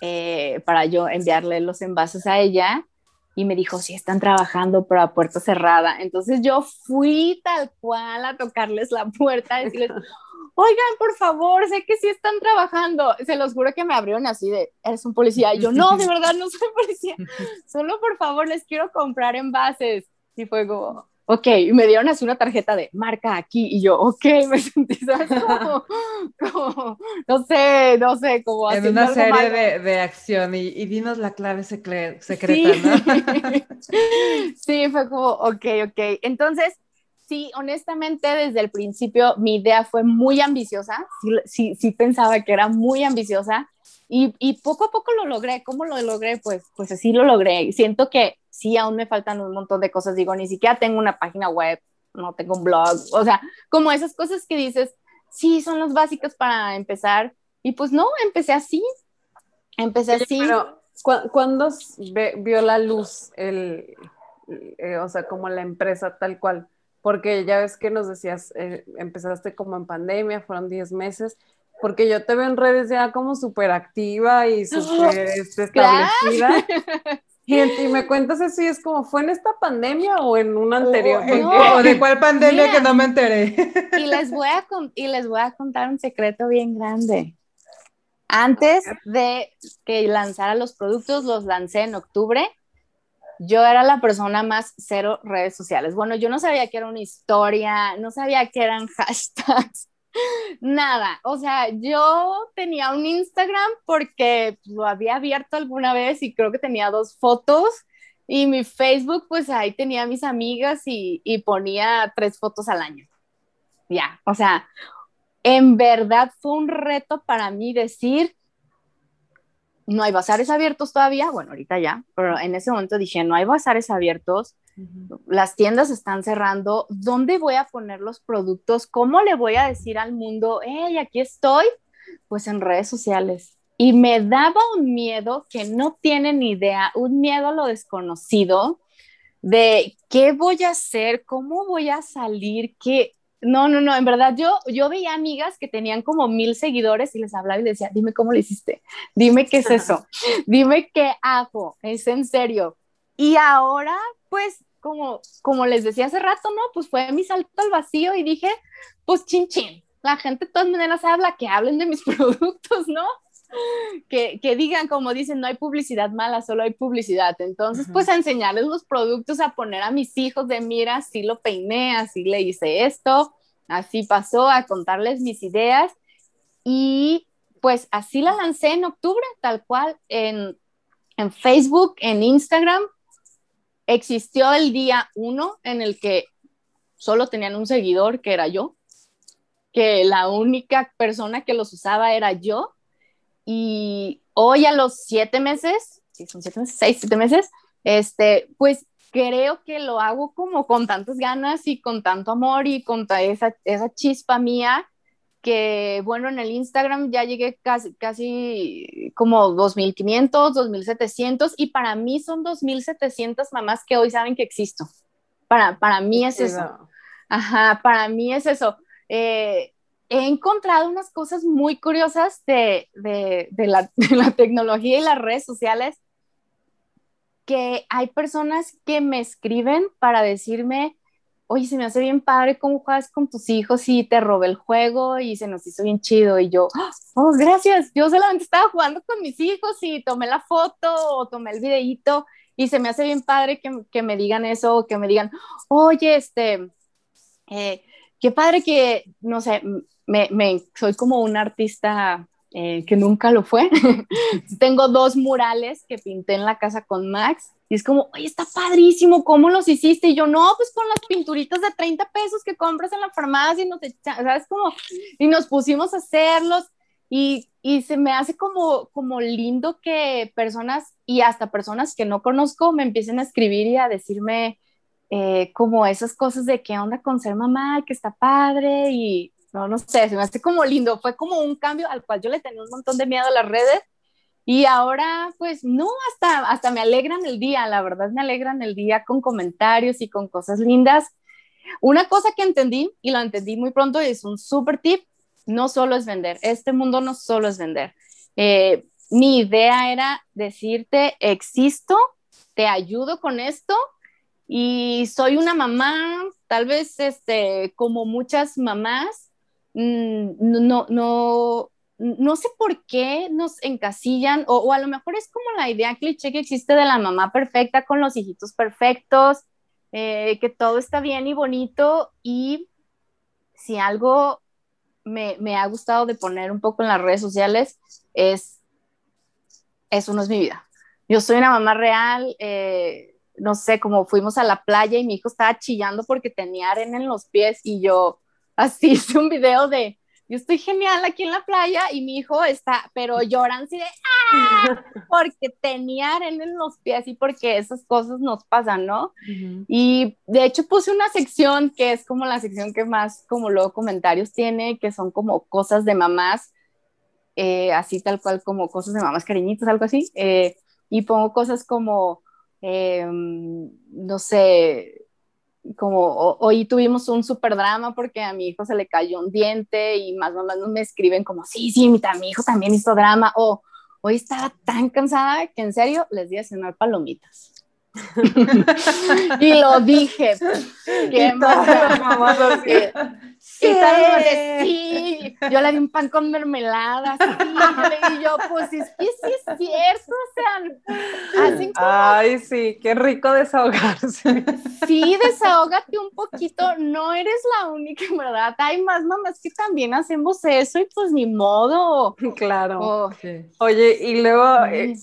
eh, para yo enviarle los envases a ella y me dijo, sí, están trabajando, pero a puerta cerrada. Entonces yo fui tal cual a tocarles la puerta, a decirles, oigan, por favor, sé que sí están trabajando. Se los juro que me abrieron así de, eres un policía. Y yo, no, de verdad, no soy policía. Solo, por favor, les quiero comprar envases. Y fue como, ok, y me dieron así una tarjeta de marca aquí. Y yo, ok, me sentí, ¿sabes? Como, como, no sé, no sé, como En una algo serie de, de acción y, y dinos la clave secre- Sí. secreta, ¿no? sí, fue como, ok, ok. Entonces, sí, honestamente, desde el principio mi idea fue muy ambiciosa, sí, sí, sí pensaba que era muy ambiciosa y, y poco a poco lo logré. ¿Cómo lo logré? Pues, pues así lo logré. Siento que sí, aún me faltan un montón de cosas. Digo, ni siquiera tengo una página web, no tengo un blog, o sea, como esas cosas que dices, sí, son las básicas para empezar. Y pues no, empecé así. Empecé así. Pero, ¿cu- ¿cuándo vio la luz el, eh, o sea, como la empresa tal cual? Porque ya ves que nos decías, eh, empezaste como en pandemia, fueron 10 meses, porque yo te veo en redes ya como súper activa y súper este, Claro. Y, y me cuentas eso y es como, ¿fue en esta pandemia o en una anterior? O- Porque- no. ¿O de cuál pandemia Mira. que no me enteré? Y les voy a con- y les voy a contar un secreto bien grande. Antes de que lanzara los productos, los lancé en octubre. Yo era la persona más cero redes sociales. Bueno, yo no sabía que era una historia, no sabía que eran hashtags, nada. O sea, yo tenía un Instagram porque lo había abierto alguna vez y creo que tenía dos fotos. Y mi Facebook, pues ahí tenía mis amigas y, ponía tres fotos al año ya, o sea, en verdad fue un reto para mí decir, no hay bazares abiertos todavía, bueno, ahorita ya, pero en ese momento dije, no hay bazares abiertos, las tiendas están cerrando, ¿dónde voy a poner los productos? ¿Cómo le voy a decir al mundo, hey, aquí estoy? Pues en redes sociales. Y me daba un miedo que no tienen idea, un miedo a lo desconocido de qué voy a hacer, cómo voy a salir, qué, no, no, no, en verdad yo, yo veía amigas que tenían como mil seguidores y les hablaba y les decía, dime cómo lo hiciste, dime qué es eso, dime qué hago, es en serio. Y ahora, pues, como, como les decía hace rato, ¿no? Pues fue mi salto al vacío y dije, pues chin chin, la gente de todas maneras habla, que hablen de mis productos, ¿no? Que, que, digan, como dicen, no hay publicidad mala, solo hay publicidad. Entonces, pues a enseñarles los productos, a poner a mis hijos de mira, así lo peiné, así le hice esto, así pasó, a contarles mis ideas. Y pues así la lancé en octubre, tal cual, en, en Facebook, en Instagram. Existió el día uno en el que solo tenían un seguidor, que era yo, que la única persona que los usaba era yo. Y hoy a los siete meses, sí, son siete meses, seis, siete meses, este, pues creo que lo hago como con tantas ganas y con tanto amor y con esa, esa chispa mía que, bueno, en el Instagram ya llegué casi, casi como 2.500, 2.700 y para mí son 2.700 mamás que hoy saben que existo. Para, para mí es eso. Ajá, para mí es eso. Eh, he encontrado unas cosas muy curiosas de, de, de, la, de, la, tecnología y las redes sociales, que hay personas que me escriben para decirme, oye, se me hace bien padre cómo juegas con tus hijos y te robé el juego y se nos hizo bien chido. Y yo, oh, gracias, yo solamente estaba jugando con mis hijos y tomé la foto o tomé el videíto y se me hace bien padre que, que me digan eso, que me digan, oye, este, eh, qué padre que, no sé, me, me soy como un artista eh, que nunca lo fue. Tengo dos murales que pinté en la casa con Max y es como, oye, está padrísimo, ¿cómo los hiciste? Y yo, no, pues con las pinturitas de 30 pesos que compras en la farmacia y nos, ¿sabes? Como, y nos pusimos a hacerlos y, y, se me hace como, como lindo que personas y hasta personas que no conozco me empiecen a escribir y a decirme eh, como esas cosas de qué onda con ser mamá, que está padre y no, no sé, se me hace como lindo, fue como un cambio al cual yo le tenía un montón de miedo a las redes y ahora, pues no, hasta, hasta me alegran el día, la verdad me alegran el día con comentarios y con cosas lindas. Una cosa que entendí, y lo entendí muy pronto, es un super tip, no solo es vender, este mundo no solo es vender. Eh, mi idea era decirte, existo, te ayudo con esto y soy una mamá, tal vez este, como muchas mamás, mm, no, no, no sé por qué nos encasillan, o, a lo mejor es como la idea cliché que existe de la mamá perfecta con los hijitos perfectos, eh, que todo está bien y bonito, y si algo me, ha gustado de poner un poco en las redes sociales es, eso no es mi vida. Yo soy una mamá real, eh, no sé, como fuimos a la playa y mi hijo estaba chillando porque tenía arena en los pies y yo así hice un video de yo estoy genial aquí en la playa y mi hijo está, pero lloran así de, ¡ah! Porque tenía arena en los pies y porque esas cosas nos pasan, ¿no? Y de hecho puse una sección que es como la sección que más, como luego comentarios tiene, que son como cosas de mamás, eh, así tal cual como cosas de mamás cariñitas, algo así. Eh, y pongo cosas como, em, no sé, como hoy tuvimos un super drama porque a mi hijo se le cayó un diente y más menos me escriben como, sí, sí, mi, mi hijo también hizo drama, o hoy estaba tan cansada que en serio les di a cenar palomitas. y lo dije. Qué Sí, sí, yo le di un pan con mermelada, sí, y yo, pues es que sí es cierto, o sea, hacen como... Ay, sí, qué rico desahogarse. Sí, desahógate un poquito, no eres la única, ¿verdad? Hay más mamás que también hacemos eso y pues ni modo. Claro. Oh. Oye, y luego, eh,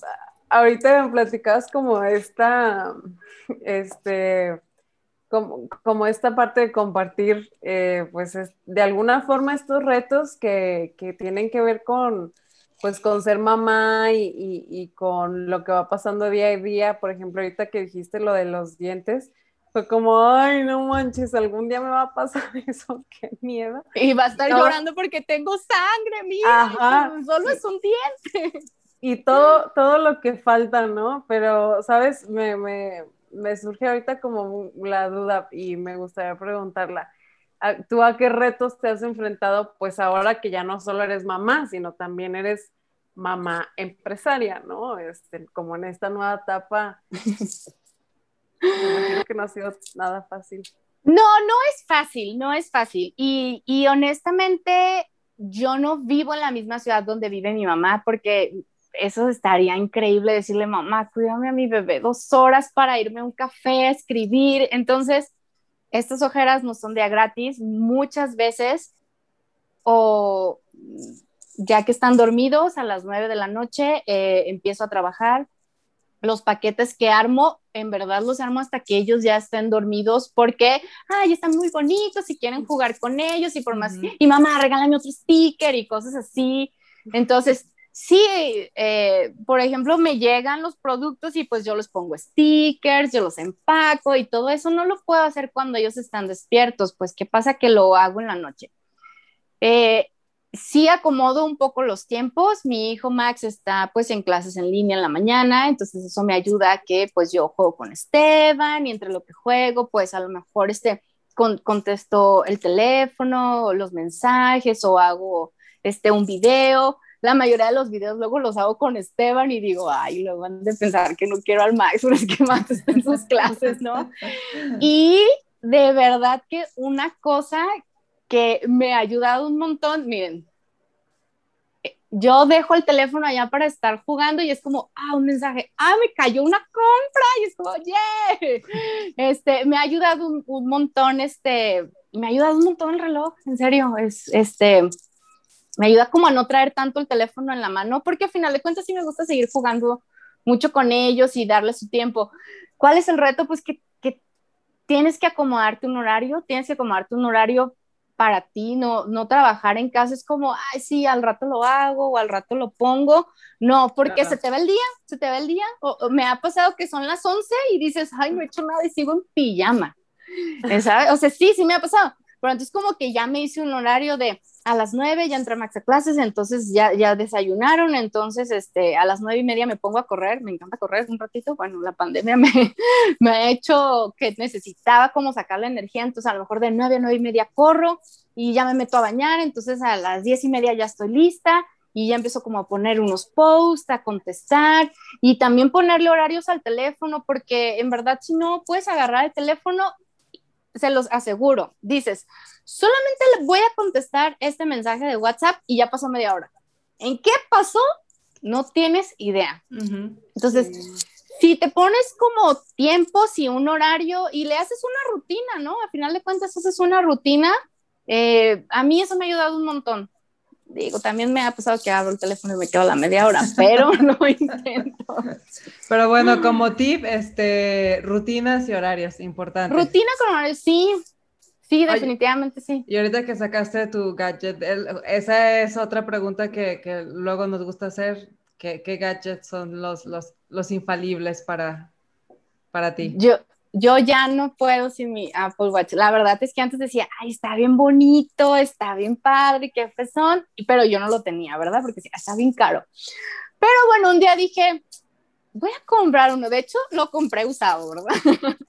ahorita me platicabas como esta, este como, esta parte de compartir, eh, pues de alguna forma estos retos que, tienen que ver con, pues con ser mamá y, con lo que va pasando día a día. Por ejemplo, ahorita que dijiste lo de los dientes, fue como, ay, no manches, algún día me va a pasar eso, qué miedo. Y va a estar llorando porque tengo sangre, mira, solo es un diente. Y todo, todo lo que falta, ¿no? Pero, ¿sabes? me, me surge ahorita como la duda y me gustaría preguntarla. ¿Tú a qué retos te has enfrentado? Pues ahora que ya no solo eres mamá, sino también eres mamá empresaria, ¿no? Este, como en esta nueva etapa. imagino que no ha sido nada fácil. No, no es fácil, no es fácil. Y, y honestamente, yo no vivo en la misma ciudad donde vive mi mamá porque eso estaría increíble decirle, mamá, cuídame a mi bebé dos horas para irme a un café a escribir. Entonces, estas ojeras no son de a gratis muchas veces o ya que están dormidos a las nueve de la noche, eh, empiezo a trabajar. Los paquetes que armo, en verdad los armo hasta que ellos ya estén dormidos porque, ay, están muy bonitos y quieren jugar con ellos y por más, y mamá, regálame otro sticker y cosas así. Entonces, Sí, eh, por ejemplo, me llegan los productos y pues yo les pongo stickers, yo los empaco y todo eso no lo puedo hacer cuando ellos están despiertos, pues qué pasa que lo hago en la noche. Eh, sí acomodo un poco los tiempos, mi hijo Max está pues en clases en línea en la mañana, entonces eso me ayuda a que pues yo juego con Esteban y entre lo que juego pues a lo mejor este contesto el teléfono, los mensajes o hago este un video la mayoría de los videos luego los hago con Esteban y digo, ay, luego van de pensar que no quiero al Max, es que Max está en sus clases, ¿no? Y de verdad que una cosa que me ha ayudado un montón, miren, yo dejo el teléfono allá para estar jugando y es como, ah, un mensaje, ah, me cayó una compra y es como, yeah, este, me ha ayudado un, un montón, este, me ha ayudado un montón el reloj, en serio, es, este, me ayuda como a no traer tanto el teléfono en la mano, porque al final de cuentas sí me gusta seguir jugando mucho con ellos y darles su tiempo. ¿Cuál es el reto? Pues que, que tienes que acomodarte un horario, tienes que acomodarte un horario para ti, no, no trabajar en casa es como, ay, sí, al rato lo hago o al rato lo pongo. No, porque se te va el día, se te va el día. O, me ha pasado que son las 11 y dices, ay, no he hecho nada y sigo en pijama. ¿Sabes? O sea, sí, sí me ha pasado. Pero entonces como que ya me hice un horario de a las nueve ya entré a Max a clases, entonces ya, ya desayunaron, entonces este, a las nueve y media me pongo a correr, me encanta correr un ratito, bueno, la pandemia me, me ha hecho que necesitaba como sacar la energía, entonces a lo mejor de nueve a nueve y media corro y ya me meto a bañar, entonces a las diez y media ya estoy lista y ya empiezo como a poner unos posts, a contestar y también ponerle horarios al teléfono, porque en verdad si no puedes agarrar el teléfono, se los aseguro, dices, solamente le voy a contestar este mensaje de WhatsApp y ya pasó media hora. ¿En qué pasó? No tienes idea. Entonces, si te pones como tiempos y un horario y le haces una rutina, ¿no? A final de cuentas, haces una rutina. Eh, a mí eso me ha ayudado un montón. Digo, también me ha pasado que abro el teléfono y me quedo la media hora, pero lo intento. Pero bueno, como tip, este, rutinas y horarios, importantes. Rutina con horarios, sí. Sí, definitivamente sí. Y ahorita que sacaste tu gadget, esa es otra pregunta que, que luego nos gusta hacer. ¿Qué, qué gadgets son los, los, los infalibles para, para ti? Yo, yo ya no puedo sin mi Apple Watch. La verdad es que antes decía, ay, está bien bonito, está bien padre, qué fresón, pero yo no lo tenía, ¿verdad? Porque está bien caro. Pero bueno, un día dije, voy a comprar uno. De hecho, lo compré usado, ¿verdad?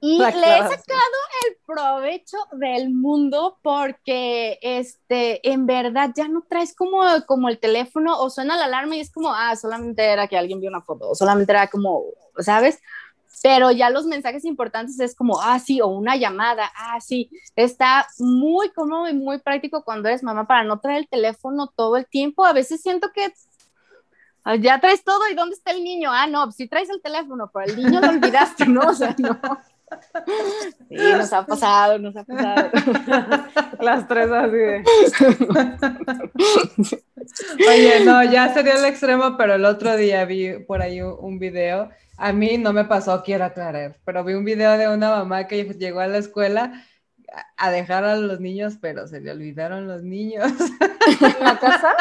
y le he sacado el provecho del mundo porque, este, en verdad, ya no traes como, como el teléfono o suena la alarma y es como, ah, solamente era que alguien vio una foto, o solamente era como, ¿sabes? Pero ya los mensajes importantes es como, ah, sí, o una llamada, ah, sí, está muy cómodo y muy práctico cuando eres mamá para no traer el teléfono todo el tiempo. A veces siento que ah, ya traes todo y ¿dónde está el niño? Ah, no, si traes el teléfono, pero el niño lo olvidaste, ¿no? O sea, no. Sí, nos ha pasado, nos ha pasado. Las tres así de. Oye, no, ya sería el extremo, pero el otro día vi por ahí un video a mí no me pasó, quiero aclarar, pero vi un video de una mamá que llegó a la escuela a dejar a los niños, pero se le olvidaron los niños. ¿En la casa?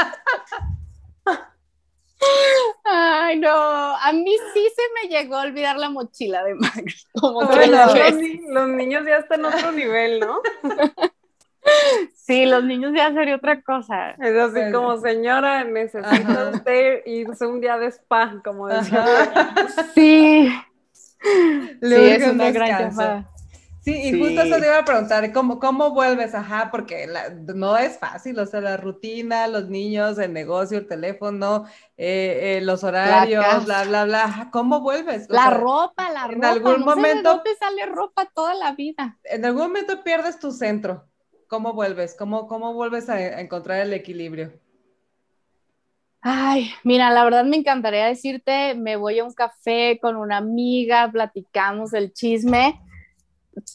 Ay, no, a mí sí se me llegó a olvidar la mochila de Max. Como los, niños ya están en otro nivel, ¿no? Sí, los niños ya sería otra cosa. Es así como, señora, necesita usted irse un día de spa, como decía. Sí. Le sí, es una gran llamada. Sí, y justo eso te iba a preguntar, ¿cómo, cómo vuelves? Ajá, porque no es fácil, o sea, la rutina, los niños, el negocio, el teléfono, eh, eh, los horarios, bla, bla, bla. ¿Cómo vuelves? la ropa, la ropa. En algún momento. te sale ropa toda la vida. En algún momento pierdes tu centro. ¿Cómo vuelves? ¿Cómo, cómo vuelves a, encontrar el equilibrio? Ay, mira, la verdad me encantaría decirte, me voy a un café con una amiga, platicamos el chisme.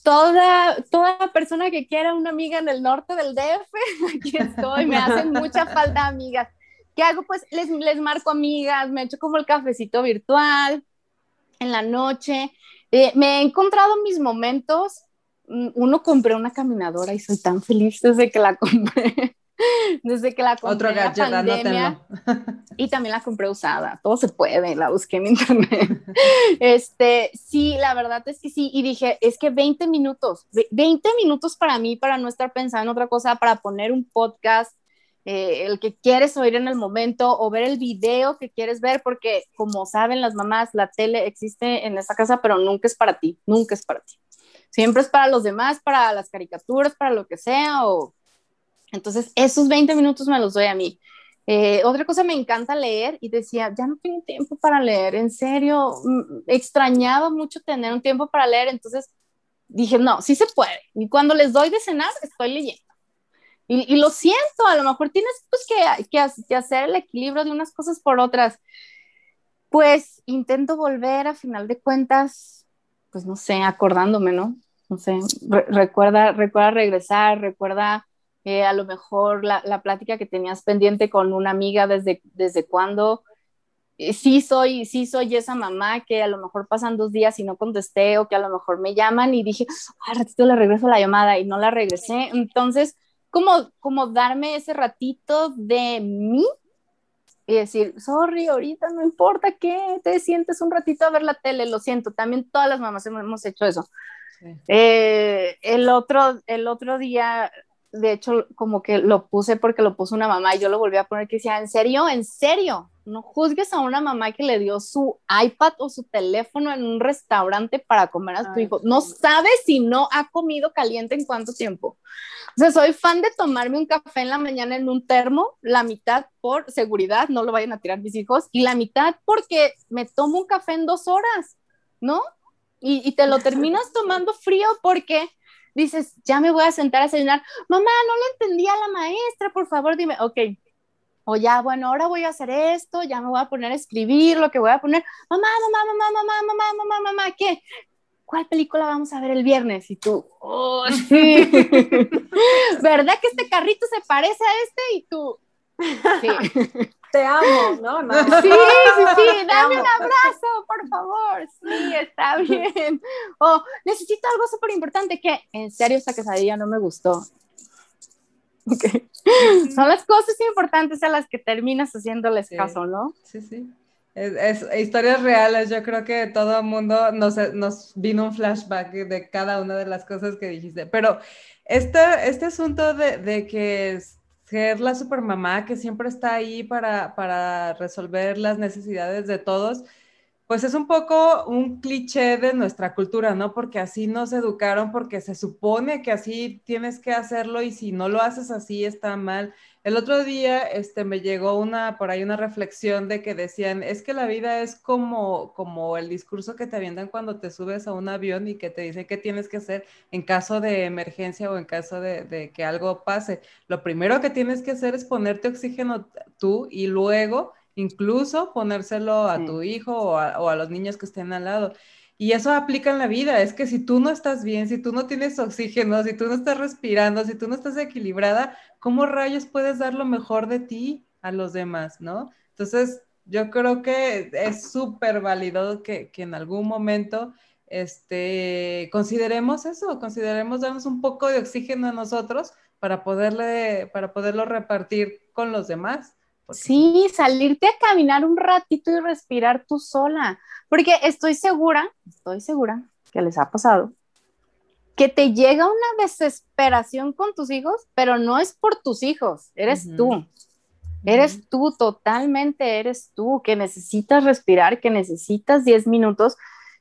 Toda, toda persona que quiera una amiga en el norte del DF, aquí estoy, me hacen mucha falta amigas. ¿Qué hago? Pues les, les marco amigas, me echo como el cafecito virtual en la noche. Eh, me he encontrado mis momentos uno compré una caminadora y soy tan feliz desde que la compré. desde que la compré Otro gadget, la pandemia. y también la compré usada. Todo se puede, la busqué en internet. este, sí, la verdad es que sí. Y dije, es que 20 minutos, 20 minutos para mí, para no estar pensando en otra cosa, para poner un podcast, eh, el que quieres oír en el momento o ver el video que quieres ver, porque como saben las mamás, la tele existe en esa casa, pero nunca es para ti, nunca es para ti siempre es para los demás, para las caricaturas, para lo que sea, o... Entonces, esos 20 minutos me los doy a mí. Eh, otra cosa, me encanta leer y decía, ya no tengo tiempo para leer, en serio, mm, extrañaba mucho tener un tiempo para leer, entonces dije, no, sí se puede. Y cuando les doy de cenar, estoy leyendo. Y, lo siento, a lo mejor tienes pues, que, que, hacer el equilibrio de unas cosas por otras. Pues intento volver a final de cuentas, pues no sé, acordándome, ¿no? No sé, recuerda, recuerda regresar, recuerda eh, a lo mejor la, la, plática que tenías pendiente con una amiga desde, desde cuándo, sí soy, sí soy esa mamá que a lo mejor pasan dos días y no contesté o que a lo mejor me llaman y dije, al ratito le regreso la llamada y no la regresé. Entonces, como, como darme ese ratito de mí y decir, sorry, ahorita no importa qué, te sientes un ratito a ver la tele, lo siento, también todas las mamás hemos hecho eso. Eh, el, otro, el otro día de hecho, como que lo puse porque lo puso una mamá y yo lo volví a poner que decía, ¿en serio? ¿En serio? No juzgues a una mamá que le dio su iPad o su teléfono en un restaurante para comer a tu hijo. No sabes si no ha comido caliente en cuánto tiempo. O sea, soy fan de tomarme un café en la mañana en un termo, la mitad por seguridad, no lo vayan a tirar mis hijos, y la mitad porque me tomo un café en dos horas, ¿no? Y, y te lo terminas tomando frío porque dices, ya me voy a sentar a desayunar, mamá, no le entendí a la maestra, por favor, dime, ok, o ya, bueno, ahora voy a hacer esto, ya me voy a poner a escribir lo que voy a poner, mamá, mamá, mamá, mamá, mamá, mamá, mamá, ¿qué? ¿Cuál película vamos a ver el viernes? Y tú, oh, sí. ¿Verdad que este carrito se parece a este? Y tú, sí te amo, ¿no? no. Sí, sí, sí, dame un abrazo, por favor. Sí, está bien. O necesito algo súper importante que, en serio, esta quesadilla no me gustó. Okay. Son las cosas importantes a las que terminas haciéndoles caso, ¿no? Sí, sí. Es, historias reales, yo creo que todo el mundo nos, nos, vino un flashback de cada una de las cosas que dijiste, pero este, este asunto de, de que ser la supermamá que siempre está ahí para, para resolver las necesidades de todos, pues es un poco un cliché de nuestra cultura, ¿no? Porque así nos educaron, porque se supone que así tienes que hacerlo y si no lo haces así está mal. El otro día este, me llegó una, por ahí una reflexión de que decían, es que la vida es como, como el discurso que te avientan cuando te subes a un avión y que te dicen qué tienes que hacer en caso de emergencia o en caso de, que algo pase. Lo primero que tienes que hacer es ponerte oxígeno tú y luego incluso ponérselo a tu hijo o a, o a los niños que estén al lado. Y eso aplica en la vida, es que si tú no estás bien, si tú no tienes oxígeno, si tú no estás respirando, si tú no estás equilibrada, ¿cómo rayos puedes dar lo mejor de ti a los demás, no? Entonces, yo creo que es súper válido que, que, en algún momento este, consideremos eso, consideremos darnos un poco de oxígeno a nosotros para, poderle, para poderlo repartir con los demás. Sí, salirte a caminar un ratito y respirar tú sola, porque estoy segura, estoy segura que les ha pasado, que te llega una desesperación con tus hijos, pero no es por tus hijos, eres tú. Eres tú, totalmente eres tú, que necesitas respirar, que necesitas 10 minutos,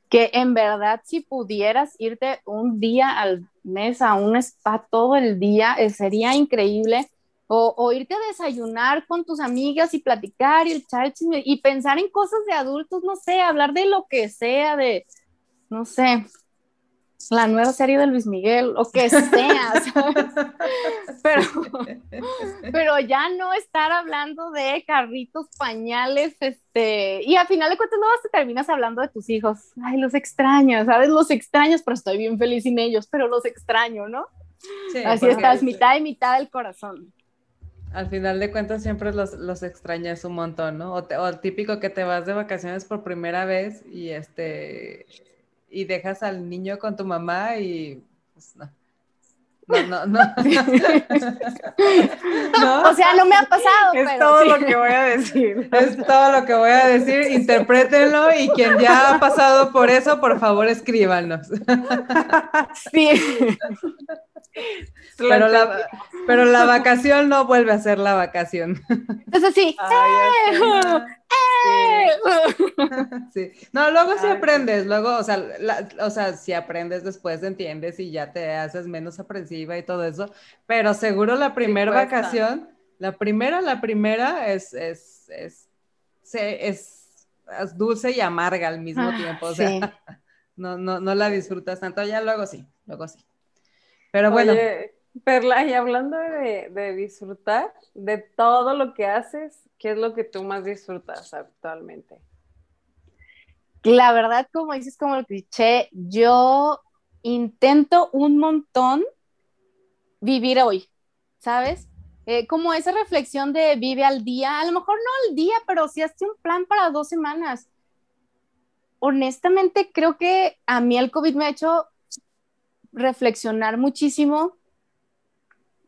que en verdad si pudieras irte un día al mes a un spa todo el día, eh, sería increíble o, irte a desayunar con tus amigas y platicar y echar y pensar en cosas de adultos, no sé, hablar de lo que sea, de, no sé, la nueva serie de Luis Miguel, o que sea, Pero, pero ya no estar hablando de carritos, pañales, este, y al final de cuentas no vas te terminas hablando de tus hijos. Ay, los extraños, ¿sabes? Los extraños, pero estoy bien feliz sin ellos, pero los extraño, ¿no? Así estás, mitad y mitad del corazón al final de cuentas siempre los, los extrañas un montón, ¿no? O, el típico que te vas de vacaciones por primera vez y este y dejas al niño con tu mamá y pues no. No, no, no. O sea, no me ha pasado. Es todo lo que voy a decir. Es todo lo que voy a decir. Interprétenlo y quien ya ha pasado por eso, por favor, escríbanos. Sí. Pero la, pero la vacación no vuelve a ser la vacación. Entonces sí. sí. No, luego sí aprendes, luego, o sea, o sea, si aprendes después entiendes y ya te haces menos aprensiva y todo eso, pero seguro la primera vacación, la primera, la primera es, es, es, es, es, dulce y amarga al mismo ah, tiempo, o sea. no, no, no la disfrutas tanto, ya luego sí, luego sí. Pero bueno. Oye, Perla, y hablando de, de disfrutar, de todo lo que haces, ¿qué es lo que tú más disfrutas actualmente? La verdad, como dices, como el cliché, yo intento un montón vivir hoy, ¿sabes? Eh, como esa reflexión de vive al día, a lo mejor no al día, pero sí hazte un plan para dos semanas. Honestamente, creo que a mí el COVID me ha hecho reflexionar muchísimo.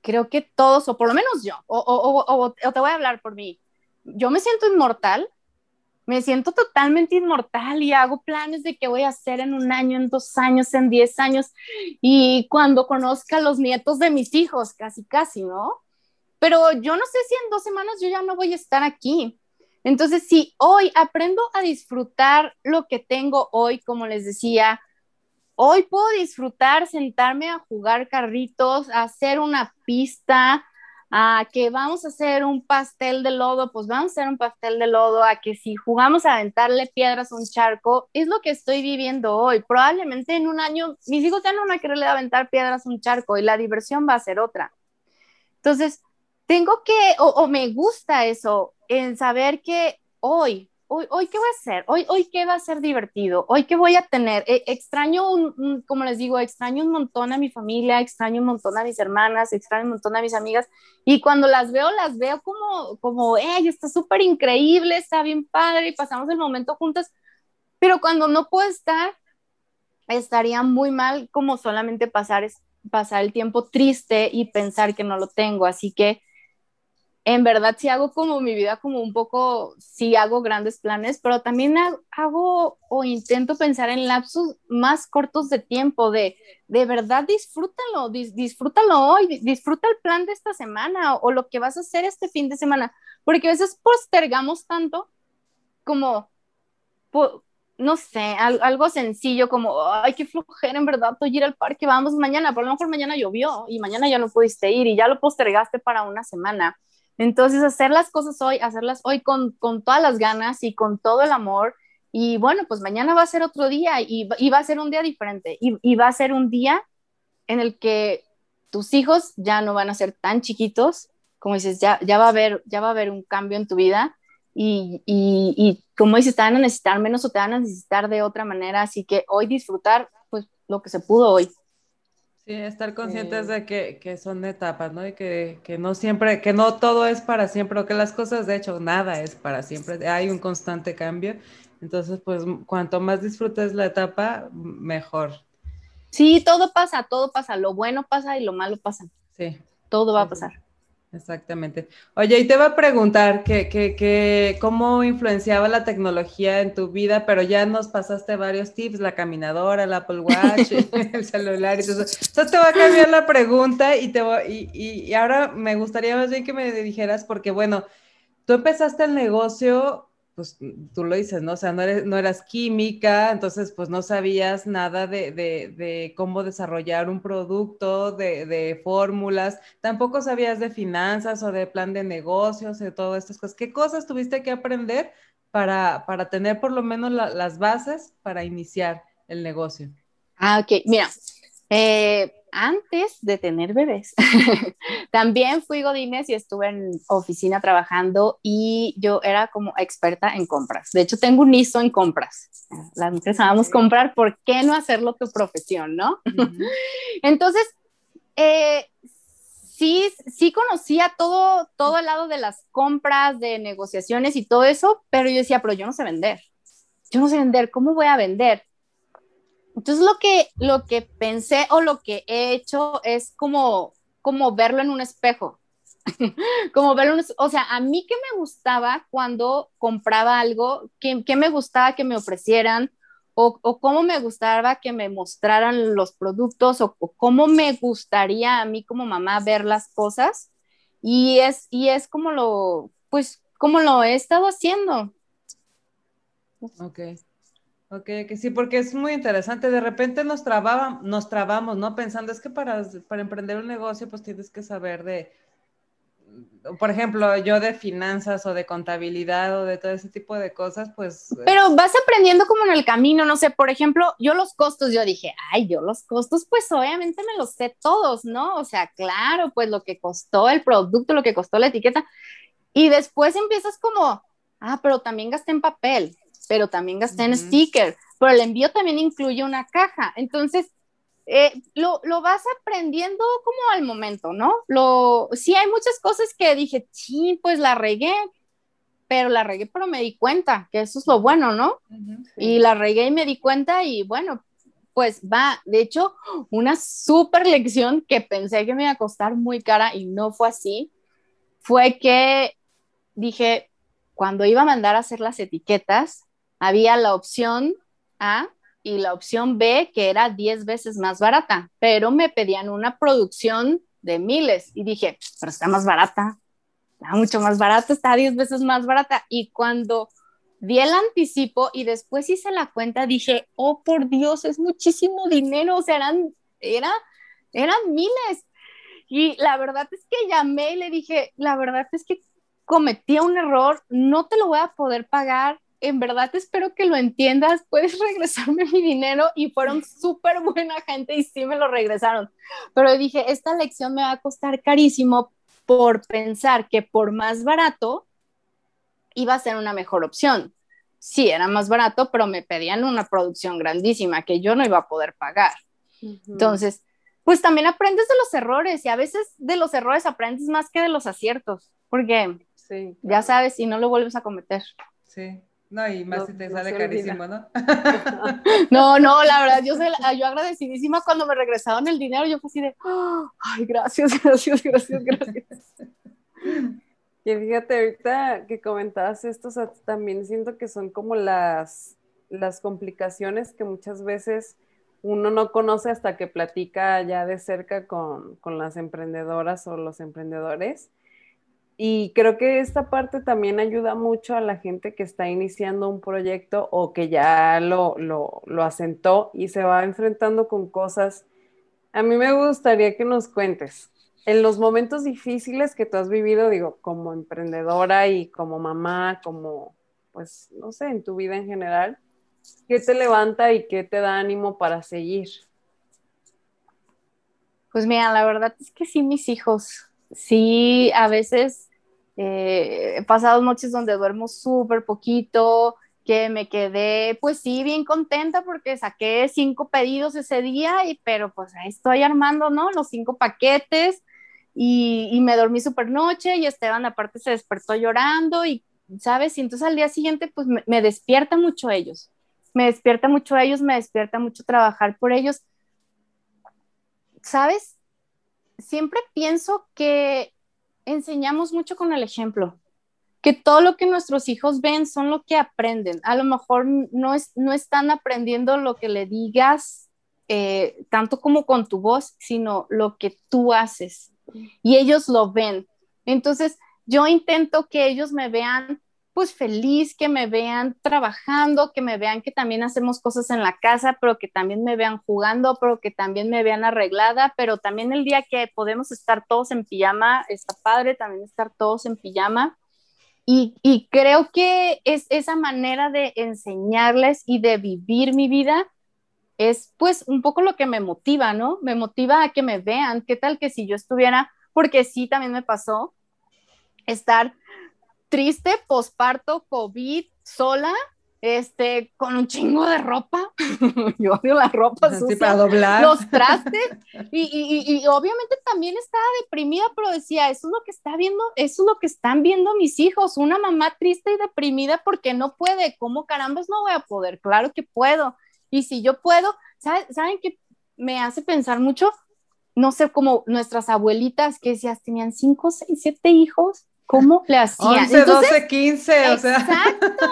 Creo que todos, o por lo menos yo, o, o, o, o te voy a hablar por mí, yo me siento inmortal, me siento totalmente inmortal y hago planes de qué voy a hacer en un año, en dos años, en diez años y cuando conozca a los nietos de mis hijos, casi, casi, ¿no? Pero yo no sé si en dos semanas yo ya no voy a estar aquí. Entonces, si hoy aprendo a disfrutar lo que tengo hoy, como les decía, hoy puedo disfrutar sentarme a jugar carritos, a hacer una pista, a que vamos a hacer un pastel de lodo, pues vamos a hacer un pastel de lodo, a que si jugamos a aventarle piedras a un charco, es lo que estoy viviendo hoy. Probablemente en un año mis hijos ya no van a quererle aventar piedras a un charco y la diversión va a ser otra. Entonces, tengo que, o, o me gusta eso, en saber que hoy hoy, hoy qué voy a hacer, hoy, hoy qué va a ser divertido, hoy qué voy a tener. Eh, extraño, un, como les digo, extraño un montón a mi familia, extraño un montón a mis hermanas, extraño un montón a mis amigas y cuando las veo, las veo como, como, hey, está súper increíble, está bien padre y pasamos el momento juntas, pero cuando no puedo estar, estaría muy mal como solamente pasar, pasar el tiempo triste y pensar que no lo tengo, así que en verdad sí hago como mi vida como un poco, sí hago grandes planes, pero también hago o intento pensar en lapsos más cortos de tiempo, de de verdad disfrútalo, disfrútalo hoy, disfruta el plan de esta semana o, lo que vas a hacer este fin de semana, porque a veces postergamos tanto como, no sé, algo sencillo como, ay, qué flojera en verdad, ir al parque, vamos mañana, por lo mejor mañana llovió y mañana ya no pudiste ir y ya lo postergaste para una semana entonces, hacer las cosas hoy, hacerlas hoy con, todas las ganas y con todo el amor. Y bueno, pues mañana va a ser otro día y, va a ser un día diferente y, va a ser un día en el que tus hijos ya no van a ser tan chiquitos, como dices, ya, ya, va, a haber, ya va a haber un cambio en tu vida y, y, como dices, te van a necesitar menos o te van a necesitar de otra manera, así que hoy disfrutar pues lo que se pudo hoy. Sí, estar conscientes de que, que, son etapas, ¿no? Y que, que, no siempre, que no todo es para siempre, o que las cosas, de hecho, nada es para siempre, hay un constante cambio. Entonces, pues, cuanto más disfrutes la etapa, mejor. Sí, todo pasa, todo pasa, lo bueno pasa y lo malo pasa. Sí. Todo va a pasar. Exactamente. Oye, y te va a preguntar que, que, que, cómo influenciaba la tecnología en tu vida, pero ya nos pasaste varios tips, la caminadora, el Apple Watch, el celular y todo eso. Entonces te va a cambiar la pregunta y, te y, y, ahora me gustaría más bien que me dijeras, porque bueno, tú empezaste el negocio pues tú lo dices, ¿no? O sea, no, eres, no eras química, entonces pues no sabías nada de, cómo desarrollar un producto, de, fórmulas, tampoco sabías de finanzas o de plan de negocios, de todas estas cosas. ¿Qué cosas tuviste que aprender para, tener por lo menos la, las bases para iniciar el negocio? Ah, ok, mira, eh, antes de tener bebés, también fui Godínez y estuve en oficina trabajando y yo era como experta en compras. De hecho, tengo un ISO en compras. Las mujeres sabemos comprar, ¿por qué no hacerlo tu profesión, no? Entonces, eh, sí, sí conocía todo, todo el lado de las compras, de negociaciones y todo eso, pero yo decía, pero yo no sé vender. Yo no sé vender, ¿cómo voy a vender? Entonces lo que, lo que pensé o lo que he hecho es como, como verlo en un espejo. como verlo, o sea, a mí que me gustaba cuando compraba algo, que, me gustaba que me ofrecieran o, o, cómo me gustaba que me mostraran los productos o, o, cómo me gustaría a mí como mamá ver las cosas y es, y es como lo, pues, como lo he estado haciendo. Ok. Ok, que sí, porque es muy interesante. De repente nos, trababa, nos trabamos, ¿no? Pensando, es que para, para emprender un negocio, pues tienes que saber de, por ejemplo, yo de finanzas o de contabilidad o de todo ese tipo de cosas, pues... Pero vas aprendiendo como en el camino, no sé, por ejemplo, yo los costos, yo dije, ay, yo los costos, pues obviamente me los sé todos, ¿no? O sea, claro, pues lo que costó el producto, lo que costó la etiqueta. Y después empiezas como, ah, pero también gasté en papel, pero también gasté en sticker, pero el envío también incluye una caja. Entonces, eh, lo, lo, vas aprendiendo como al momento, ¿no? Lo, sí hay muchas cosas que dije, sí, pues la regué, pero la regué, pero me di cuenta, que eso es lo bueno, ¿no? Y la regué y me di cuenta y bueno, pues va, de hecho, una súper lección que pensé que me iba a costar muy cara y no fue así, fue que dije, cuando iba a mandar a hacer las etiquetas, había la opción A y la opción B, que era 10 veces más barata, pero me pedían una producción de miles y dije, pero está más barata, está mucho más barata, está 10 veces más barata. Y cuando di el anticipo y después hice la cuenta, dije, oh por Dios, es muchísimo dinero, o sea, eran, era, eran miles. Y la verdad es que llamé y le dije, la verdad es que cometí un error, no te lo voy a poder pagar, en verdad espero que lo entiendas, puedes regresarme mi dinero y fueron súper buena gente y sí me lo regresaron. Pero dije, esta lección me va a costar carísimo por pensar que por más barato iba a ser una mejor opción. Sí, era más barato, pero me pedían una producción grandísima que yo no iba a poder pagar. Entonces, pues también aprendes de los errores y a veces de los errores aprendes más que de los aciertos, porque sí, ya sabes y no lo vuelves a cometer. Sí. No, y más si te sale carísimo, ¿no? no, no, la verdad, yo, yo agradecidísima cuando me regresaron el dinero, yo fui así de, ay, gracias, gracias, gracias, gracias. Y fíjate, ahorita que comentabas esto, también siento que son como las, las complicaciones que muchas veces uno no conoce hasta que platica ya de cerca con, con las emprendedoras o los emprendedores y creo que esta parte también ayuda mucho a la gente que está iniciando un proyecto o que ya lo, lo, lo asentó y se va enfrentando con cosas. A mí me gustaría que nos cuentes, en los momentos difíciles que tú has vivido, digo, como emprendedora y como mamá, como, pues, no sé, en tu vida en general, ¿qué te levanta y qué te da ánimo para seguir? Pues mira, la verdad es que sí, mis hijos, sí, a veces eh, he pasado noches donde duermo súper poquito, que me quedé, pues sí, bien contenta porque saqué cinco pedidos ese día, y, pero pues ahí estoy armando, ¿no? Los cinco paquetes y, y me dormí súper noche y Esteban aparte se despertó llorando y, ¿sabes? Y entonces al día siguiente pues me, me despierta mucho ellos, me despierta mucho ellos, me despierta mucho trabajar por ellos. ¿Sabes? Siempre pienso que enseñamos mucho con el ejemplo, que todo lo que nuestros hijos ven son lo que aprenden. A lo mejor no, es, no están aprendiendo lo que le digas eh, tanto como con tu voz, sino lo que tú haces. Y ellos lo ven. Entonces, yo intento que ellos me vean pues feliz que me vean trabajando, que me vean que también hacemos cosas en la casa, pero que también me vean jugando, pero que también me vean arreglada, pero también el día que podemos estar todos en pijama, está padre también estar todos en pijama. Y, y creo que es esa manera de enseñarles y de vivir mi vida es pues un poco lo que me motiva, ¿no? Me motiva a que me vean, qué tal que si yo estuviera, porque sí, también me pasó estar triste, posparto, COVID, sola, este, con un chingo de ropa. Yo odio la ropa sucia. para doblar. Los trastes. Y, y, y, obviamente también estaba deprimida, pero decía, eso es lo que está viendo, eso es lo que están viendo mis hijos, una mamá triste y deprimida porque no puede. ¿Cómo carambas no voy a poder? Claro que puedo. Y si yo puedo, ¿saben, ¿saben qué me hace pensar mucho? No sé, como nuestras abuelitas que decías, tenían cinco, seis, siete hijos ¿Cómo le hacían? 11, 12, 15, o sea. Exacto.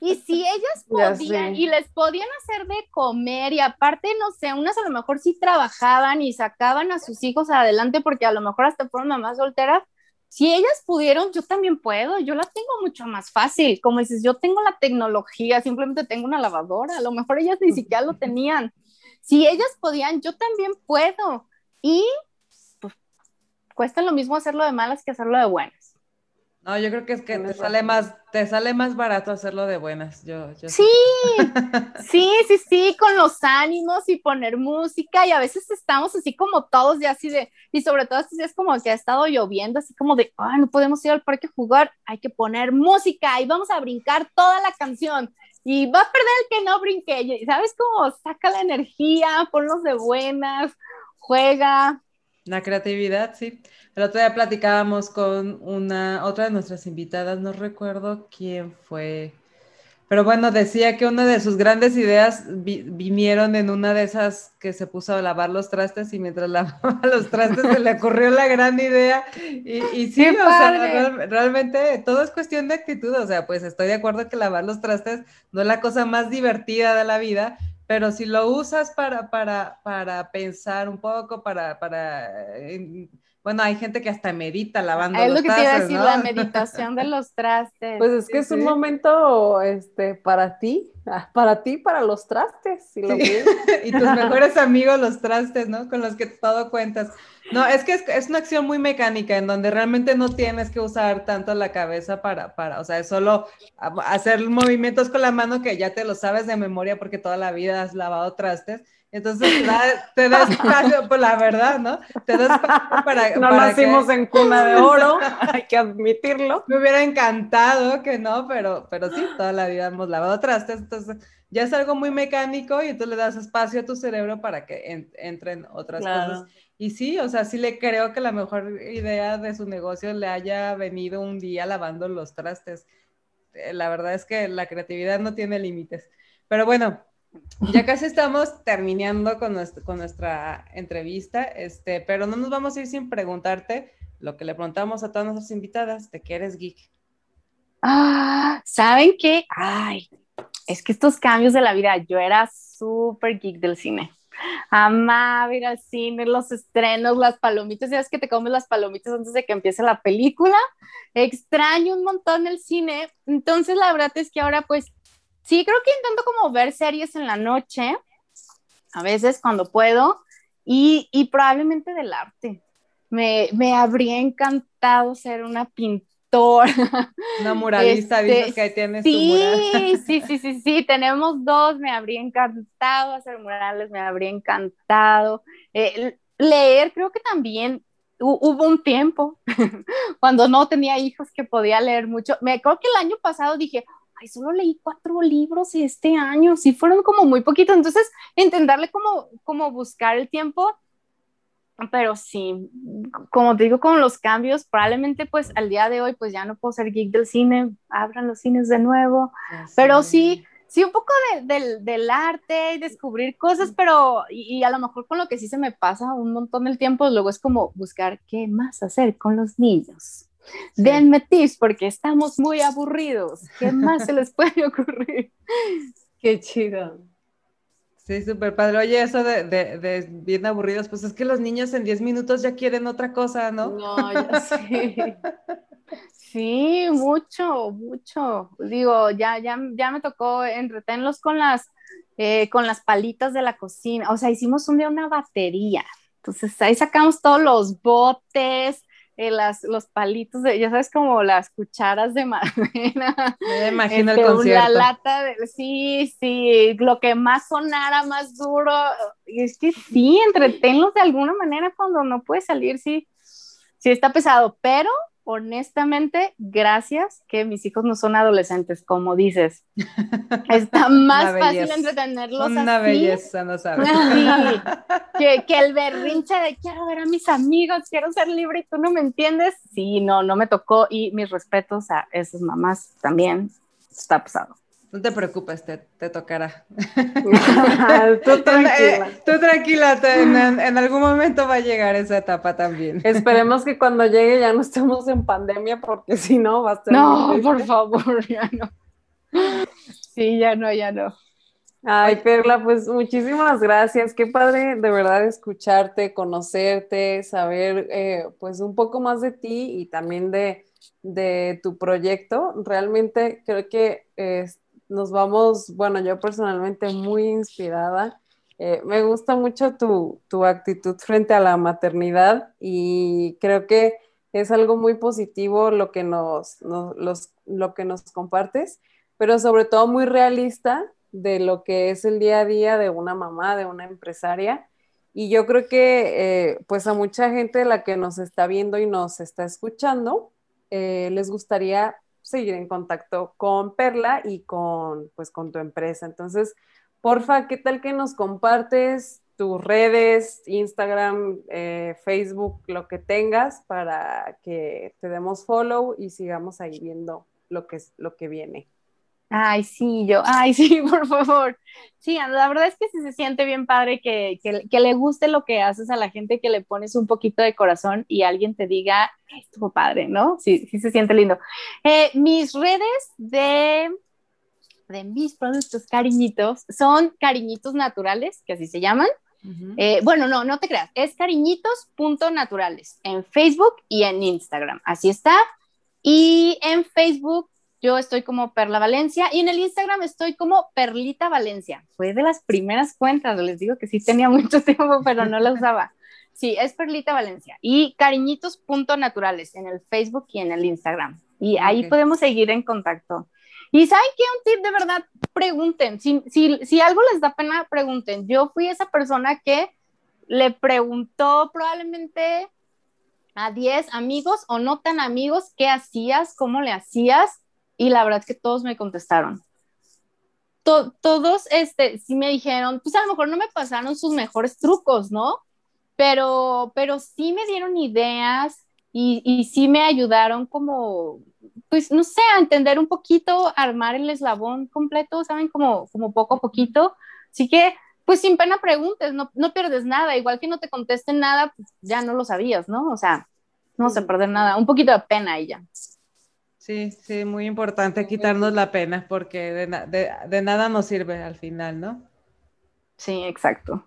Y, si ellas podían y les podían hacer de comer y aparte, no sé, unas a lo mejor sí trabajaban y sacaban a sus hijos adelante porque a lo mejor hasta fueron mamás solteras. Si ellas pudieron, yo también puedo, yo la tengo mucho más fácil. Como dices, yo tengo la tecnología, simplemente tengo una lavadora, a lo mejor ellas ni siquiera lo tenían. Si ellas podían, yo también puedo. Y cuesta lo mismo hacerlo de malas que hacerlo de buenas. No, yo creo que es que te sale más, te sale más barato hacerlo de buenas. Yo, yo sí, sí, sí, sí, con los ánimos y poner música y a veces estamos así como todos ya así de, y sobre todo así es como que ha estado lloviendo, así como de, ah, no podemos ir al parque a jugar, hay que poner música y vamos a brincar toda la canción y va a perder el que no brinque, ¿sabes cómo? Saca la energía, ponlos de buenas, juega. La creatividad, sí. El otro día platicábamos con una, otra de nuestras invitadas, no recuerdo quién fue, pero bueno, decía que una de sus grandes ideas vinieron en una de esas que se puso a lavar los trastes y mientras lavaba los trastes se le ocurrió la gran idea. Y, y sí, o sea, realmente todo es cuestión de actitud. O sea, pues estoy de acuerdo que lavar los trastes no es la cosa más divertida de la vida, pero si lo usas para, para, para pensar un poco, para, para bueno, hay gente que hasta medita lavando es lo que te iba a decir, la meditación de los trastes. Pues es que es un momento este, para ti, ah, para ti, para los trastes. y tus mejores amigos los trastes, ¿no? Con los que todo cuentas. No, es que es, una acción muy mecánica en donde realmente no tienes que usar tanto la cabeza para, para, o sea, es solo hacer movimientos con la mano que ya te lo sabes de memoria porque toda la vida has lavado trastes entonces te das espacio, pues, la verdad, ¿no? Te das espacio para. No nacimos en cuna de oro, hay que admitirlo. Me hubiera encantado que no, pero, pero sí, toda la vida hemos lavado trastes, entonces ya es algo muy mecánico y tú le das espacio a tu cerebro para que entren otras cosas. Y sí, o sea, sí le creo que la mejor idea de su negocio le haya venido un día lavando los trastes. Eh, la verdad es que la creatividad no tiene límites. Pero bueno, ya casi estamos terminando con, nuestra entrevista, este, pero no nos vamos a ir sin preguntarte lo que le preguntamos a todas nuestras invitadas, ¿de qué eres geek? Ah, ¿saben qué? Ay, es que estos cambios de la vida, yo era súper geek del cine. Amaba ir al cine, los estrenos, las palomitas, ya es que te comes las palomitas antes de que empiece la película. Extraño un montón el cine. Entonces, la verdad es que ahora pues Sí, creo que intento como ver series en la noche, a veces cuando puedo, y, y probablemente del arte. Me, me, habría encantado ser una pintora. Una muralista, este, dices que ahí tienes sí, tu mural. Sí, sí, sí, sí, tenemos dos, me habría encantado hacer murales, me habría encantado. Eh, leer, creo que también hubo un tiempo cuando no tenía hijos que podía leer mucho. Me creo que el año pasado dije, ay, solo leí cuatro libros este año, sí fueron como muy poquitos, entonces intentarle como, como buscar el tiempo, pero sí, como te digo, con los cambios, probablemente pues al día de hoy pues ya no puedo ser geek del cine, abran los cines de nuevo, pero sí, sí, un poco del arte y descubrir cosas, pero y, a lo mejor con lo que sí se me pasa un montón del tiempo, luego es como buscar qué más hacer con los niños. Denme tips porque estamos muy aburridos. ¿Qué más se les puede ocurrir? Qué chido. Sí, súper padre. Oye, eso de, de, bien aburridos, pues es que los niños en 10 minutos ya quieren otra cosa, ¿no? No, ya sí. Sí, mucho, mucho. Digo, ya, ya, ya me tocó entretenerlos con las, eh, con las palitas de la cocina. O sea, hicimos un día una batería. Entonces ahí sacamos todos los botes, eh, las, los palitos, de, ya sabes, como las cucharas de madera. Me imagino el este, concierto. La lata de, sí, sí, lo que más sonara, más duro. Y es que sí, entretenlos de alguna manera cuando no puedes salir, sí, sí está pesado, pero honestamente, gracias que mis hijos no son adolescentes, como dices. Está más fácil entretenerlos Una belleza, no sabes. que, que, el berrinche de quiero ver a mis amigos, quiero ser libre y tú no me entiendes. Sí, no, no me tocó. Y mis respetos a esas mamás también. Está pesado. No te preocupes, te, te tocará. tú tranquila. tú tranquila, en, algún momento va a llegar esa etapa también. Esperemos que cuando llegue ya no estemos en pandemia, porque si no va a ser. No, por favor, ya no. Sí, ya no, ya no. Ay, Perla, pues muchísimas gracias. Qué padre de verdad escucharte, conocerte, saber eh, pues un poco más de ti y también de, de tu proyecto. Realmente creo que nos vamos, bueno, yo personalmente muy inspirada Eh, me gusta mucho tu, tu, actitud frente a la maternidad y creo que es algo muy positivo lo que nos, los, lo que nos compartes, pero sobre todo muy realista de lo que es el día a día de una mamá, de una empresaria. Y yo creo que eh, pues a mucha gente la que nos está viendo y nos está escuchando, eh, les gustaría seguir en contacto con Perla y con, pues, con tu empresa. Entonces, porfa, ¿qué tal que nos compartes tus redes, Instagram, eh, Facebook, lo que tengas para que te demos follow y sigamos ahí viendo lo que, lo que viene? Ay, sí, yo, ay, sí, por favor. Sí, la verdad es que sí se siente bien padre que, que, le guste lo que haces a la gente, que le pones un poquito de corazón y alguien te diga, estuvo padre, ¿no? Sí, sí se siente lindo. Eh, mis redes de, de mis productos cariñitos son cariñitos naturales, que así se llaman. Eh, bueno, no, no te creas, es cariñitos.naturales en Facebook y en Instagram, así está. Y en Facebook yo estoy como Perla Valencia y en el Instagram estoy como Perlita Valencia. Fue de las primeras cuentas, les digo que sí tenía mucho tiempo, pero no la usaba. Sí, es Perlita Valencia. Y cariñitos.naturales en el Facebook y en el Instagram. Y ahí podemos seguir en contacto. Y ¿saben qué? Un tip de verdad, pregunten. Si, si, si algo les da pena, pregunten. Yo fui esa persona que le preguntó probablemente a 10 amigos o no tan amigos qué hacías, cómo le hacías y la verdad es que todos me contestaron. todos, este, sí me dijeron, pues a lo mejor no me pasaron sus mejores trucos, ¿no? Pero, pero sí me dieron ideas y, y sí me ayudaron como, pues no sé, a entender un poquito, armar el eslabón completo, ¿saben? Como, como poco a poquito. Así que, pues sin pena preguntes, no, no pierdes nada. Igual que no te contesten nada, pues ya no lo sabías, ¿no? O sea, no se perder nada. Un poquito de pena y ya. Sí, sí, muy importante quitarnos la pena porque de, nada nos sirve al final, ¿no? Sí, exacto.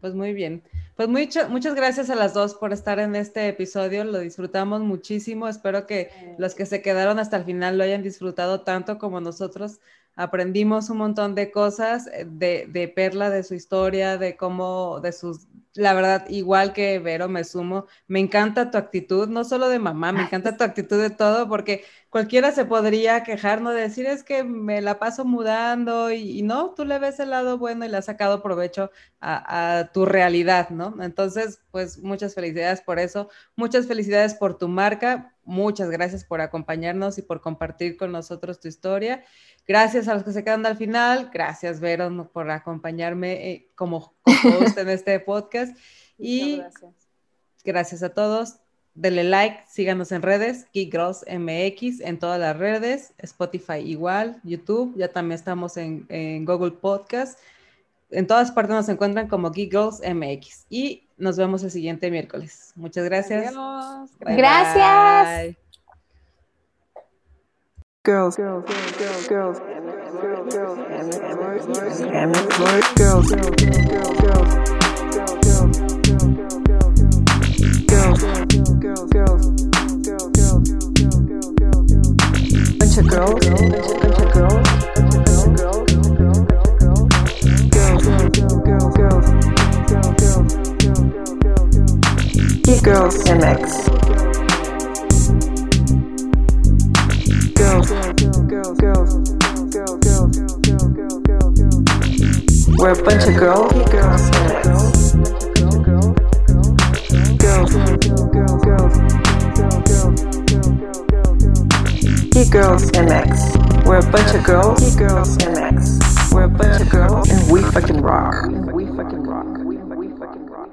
Pues muy bien. Pues muchas gracias a las dos por estar en este episodio. Lo disfrutamos muchísimo. Espero que los que se quedaron hasta el final lo hayan disfrutado tanto como nosotros. Aprendimos un montón de cosas eh, de, de Perla, de su historia, de cómo, de sus la verdad, igual que Vero, me sumo. Me encanta tu actitud, no solo de mamá, me encanta tu actitud de todo, porque cualquiera se podría quejar, no decir es que me la paso mudando y, no, tú le ves el lado bueno y le has sacado provecho a, tu realidad, ¿no? Entonces, pues muchas felicidades por eso, muchas felicidades por tu marca, muchas gracias por acompañarnos y por compartir con nosotros tu historia. Gracias a los que se quedan al final. Gracias, Veron, por acompañarme eh, como host en este podcast. y gracias. gracias a todos. Denle like, síganos en redes, Geek Girls MX en todas las redes, Spotify igual, YouTube, ya también estamos en, Google Podcast. En todas partes nos encuentran como Geek Girls MX. Y nos vemos el siguiente miércoles. Muchas gracias. gracias. girls, girls, girls, girls, girls, girls, girls, girls, girls, girls, of girls, girls, Girls MX. We're a bunch of girls. Girls. He girls MX. We're a bunch of girls. Girls MX. We're a bunch of girls, and we fucking rock. We fucking rock. We fucking fucking rock.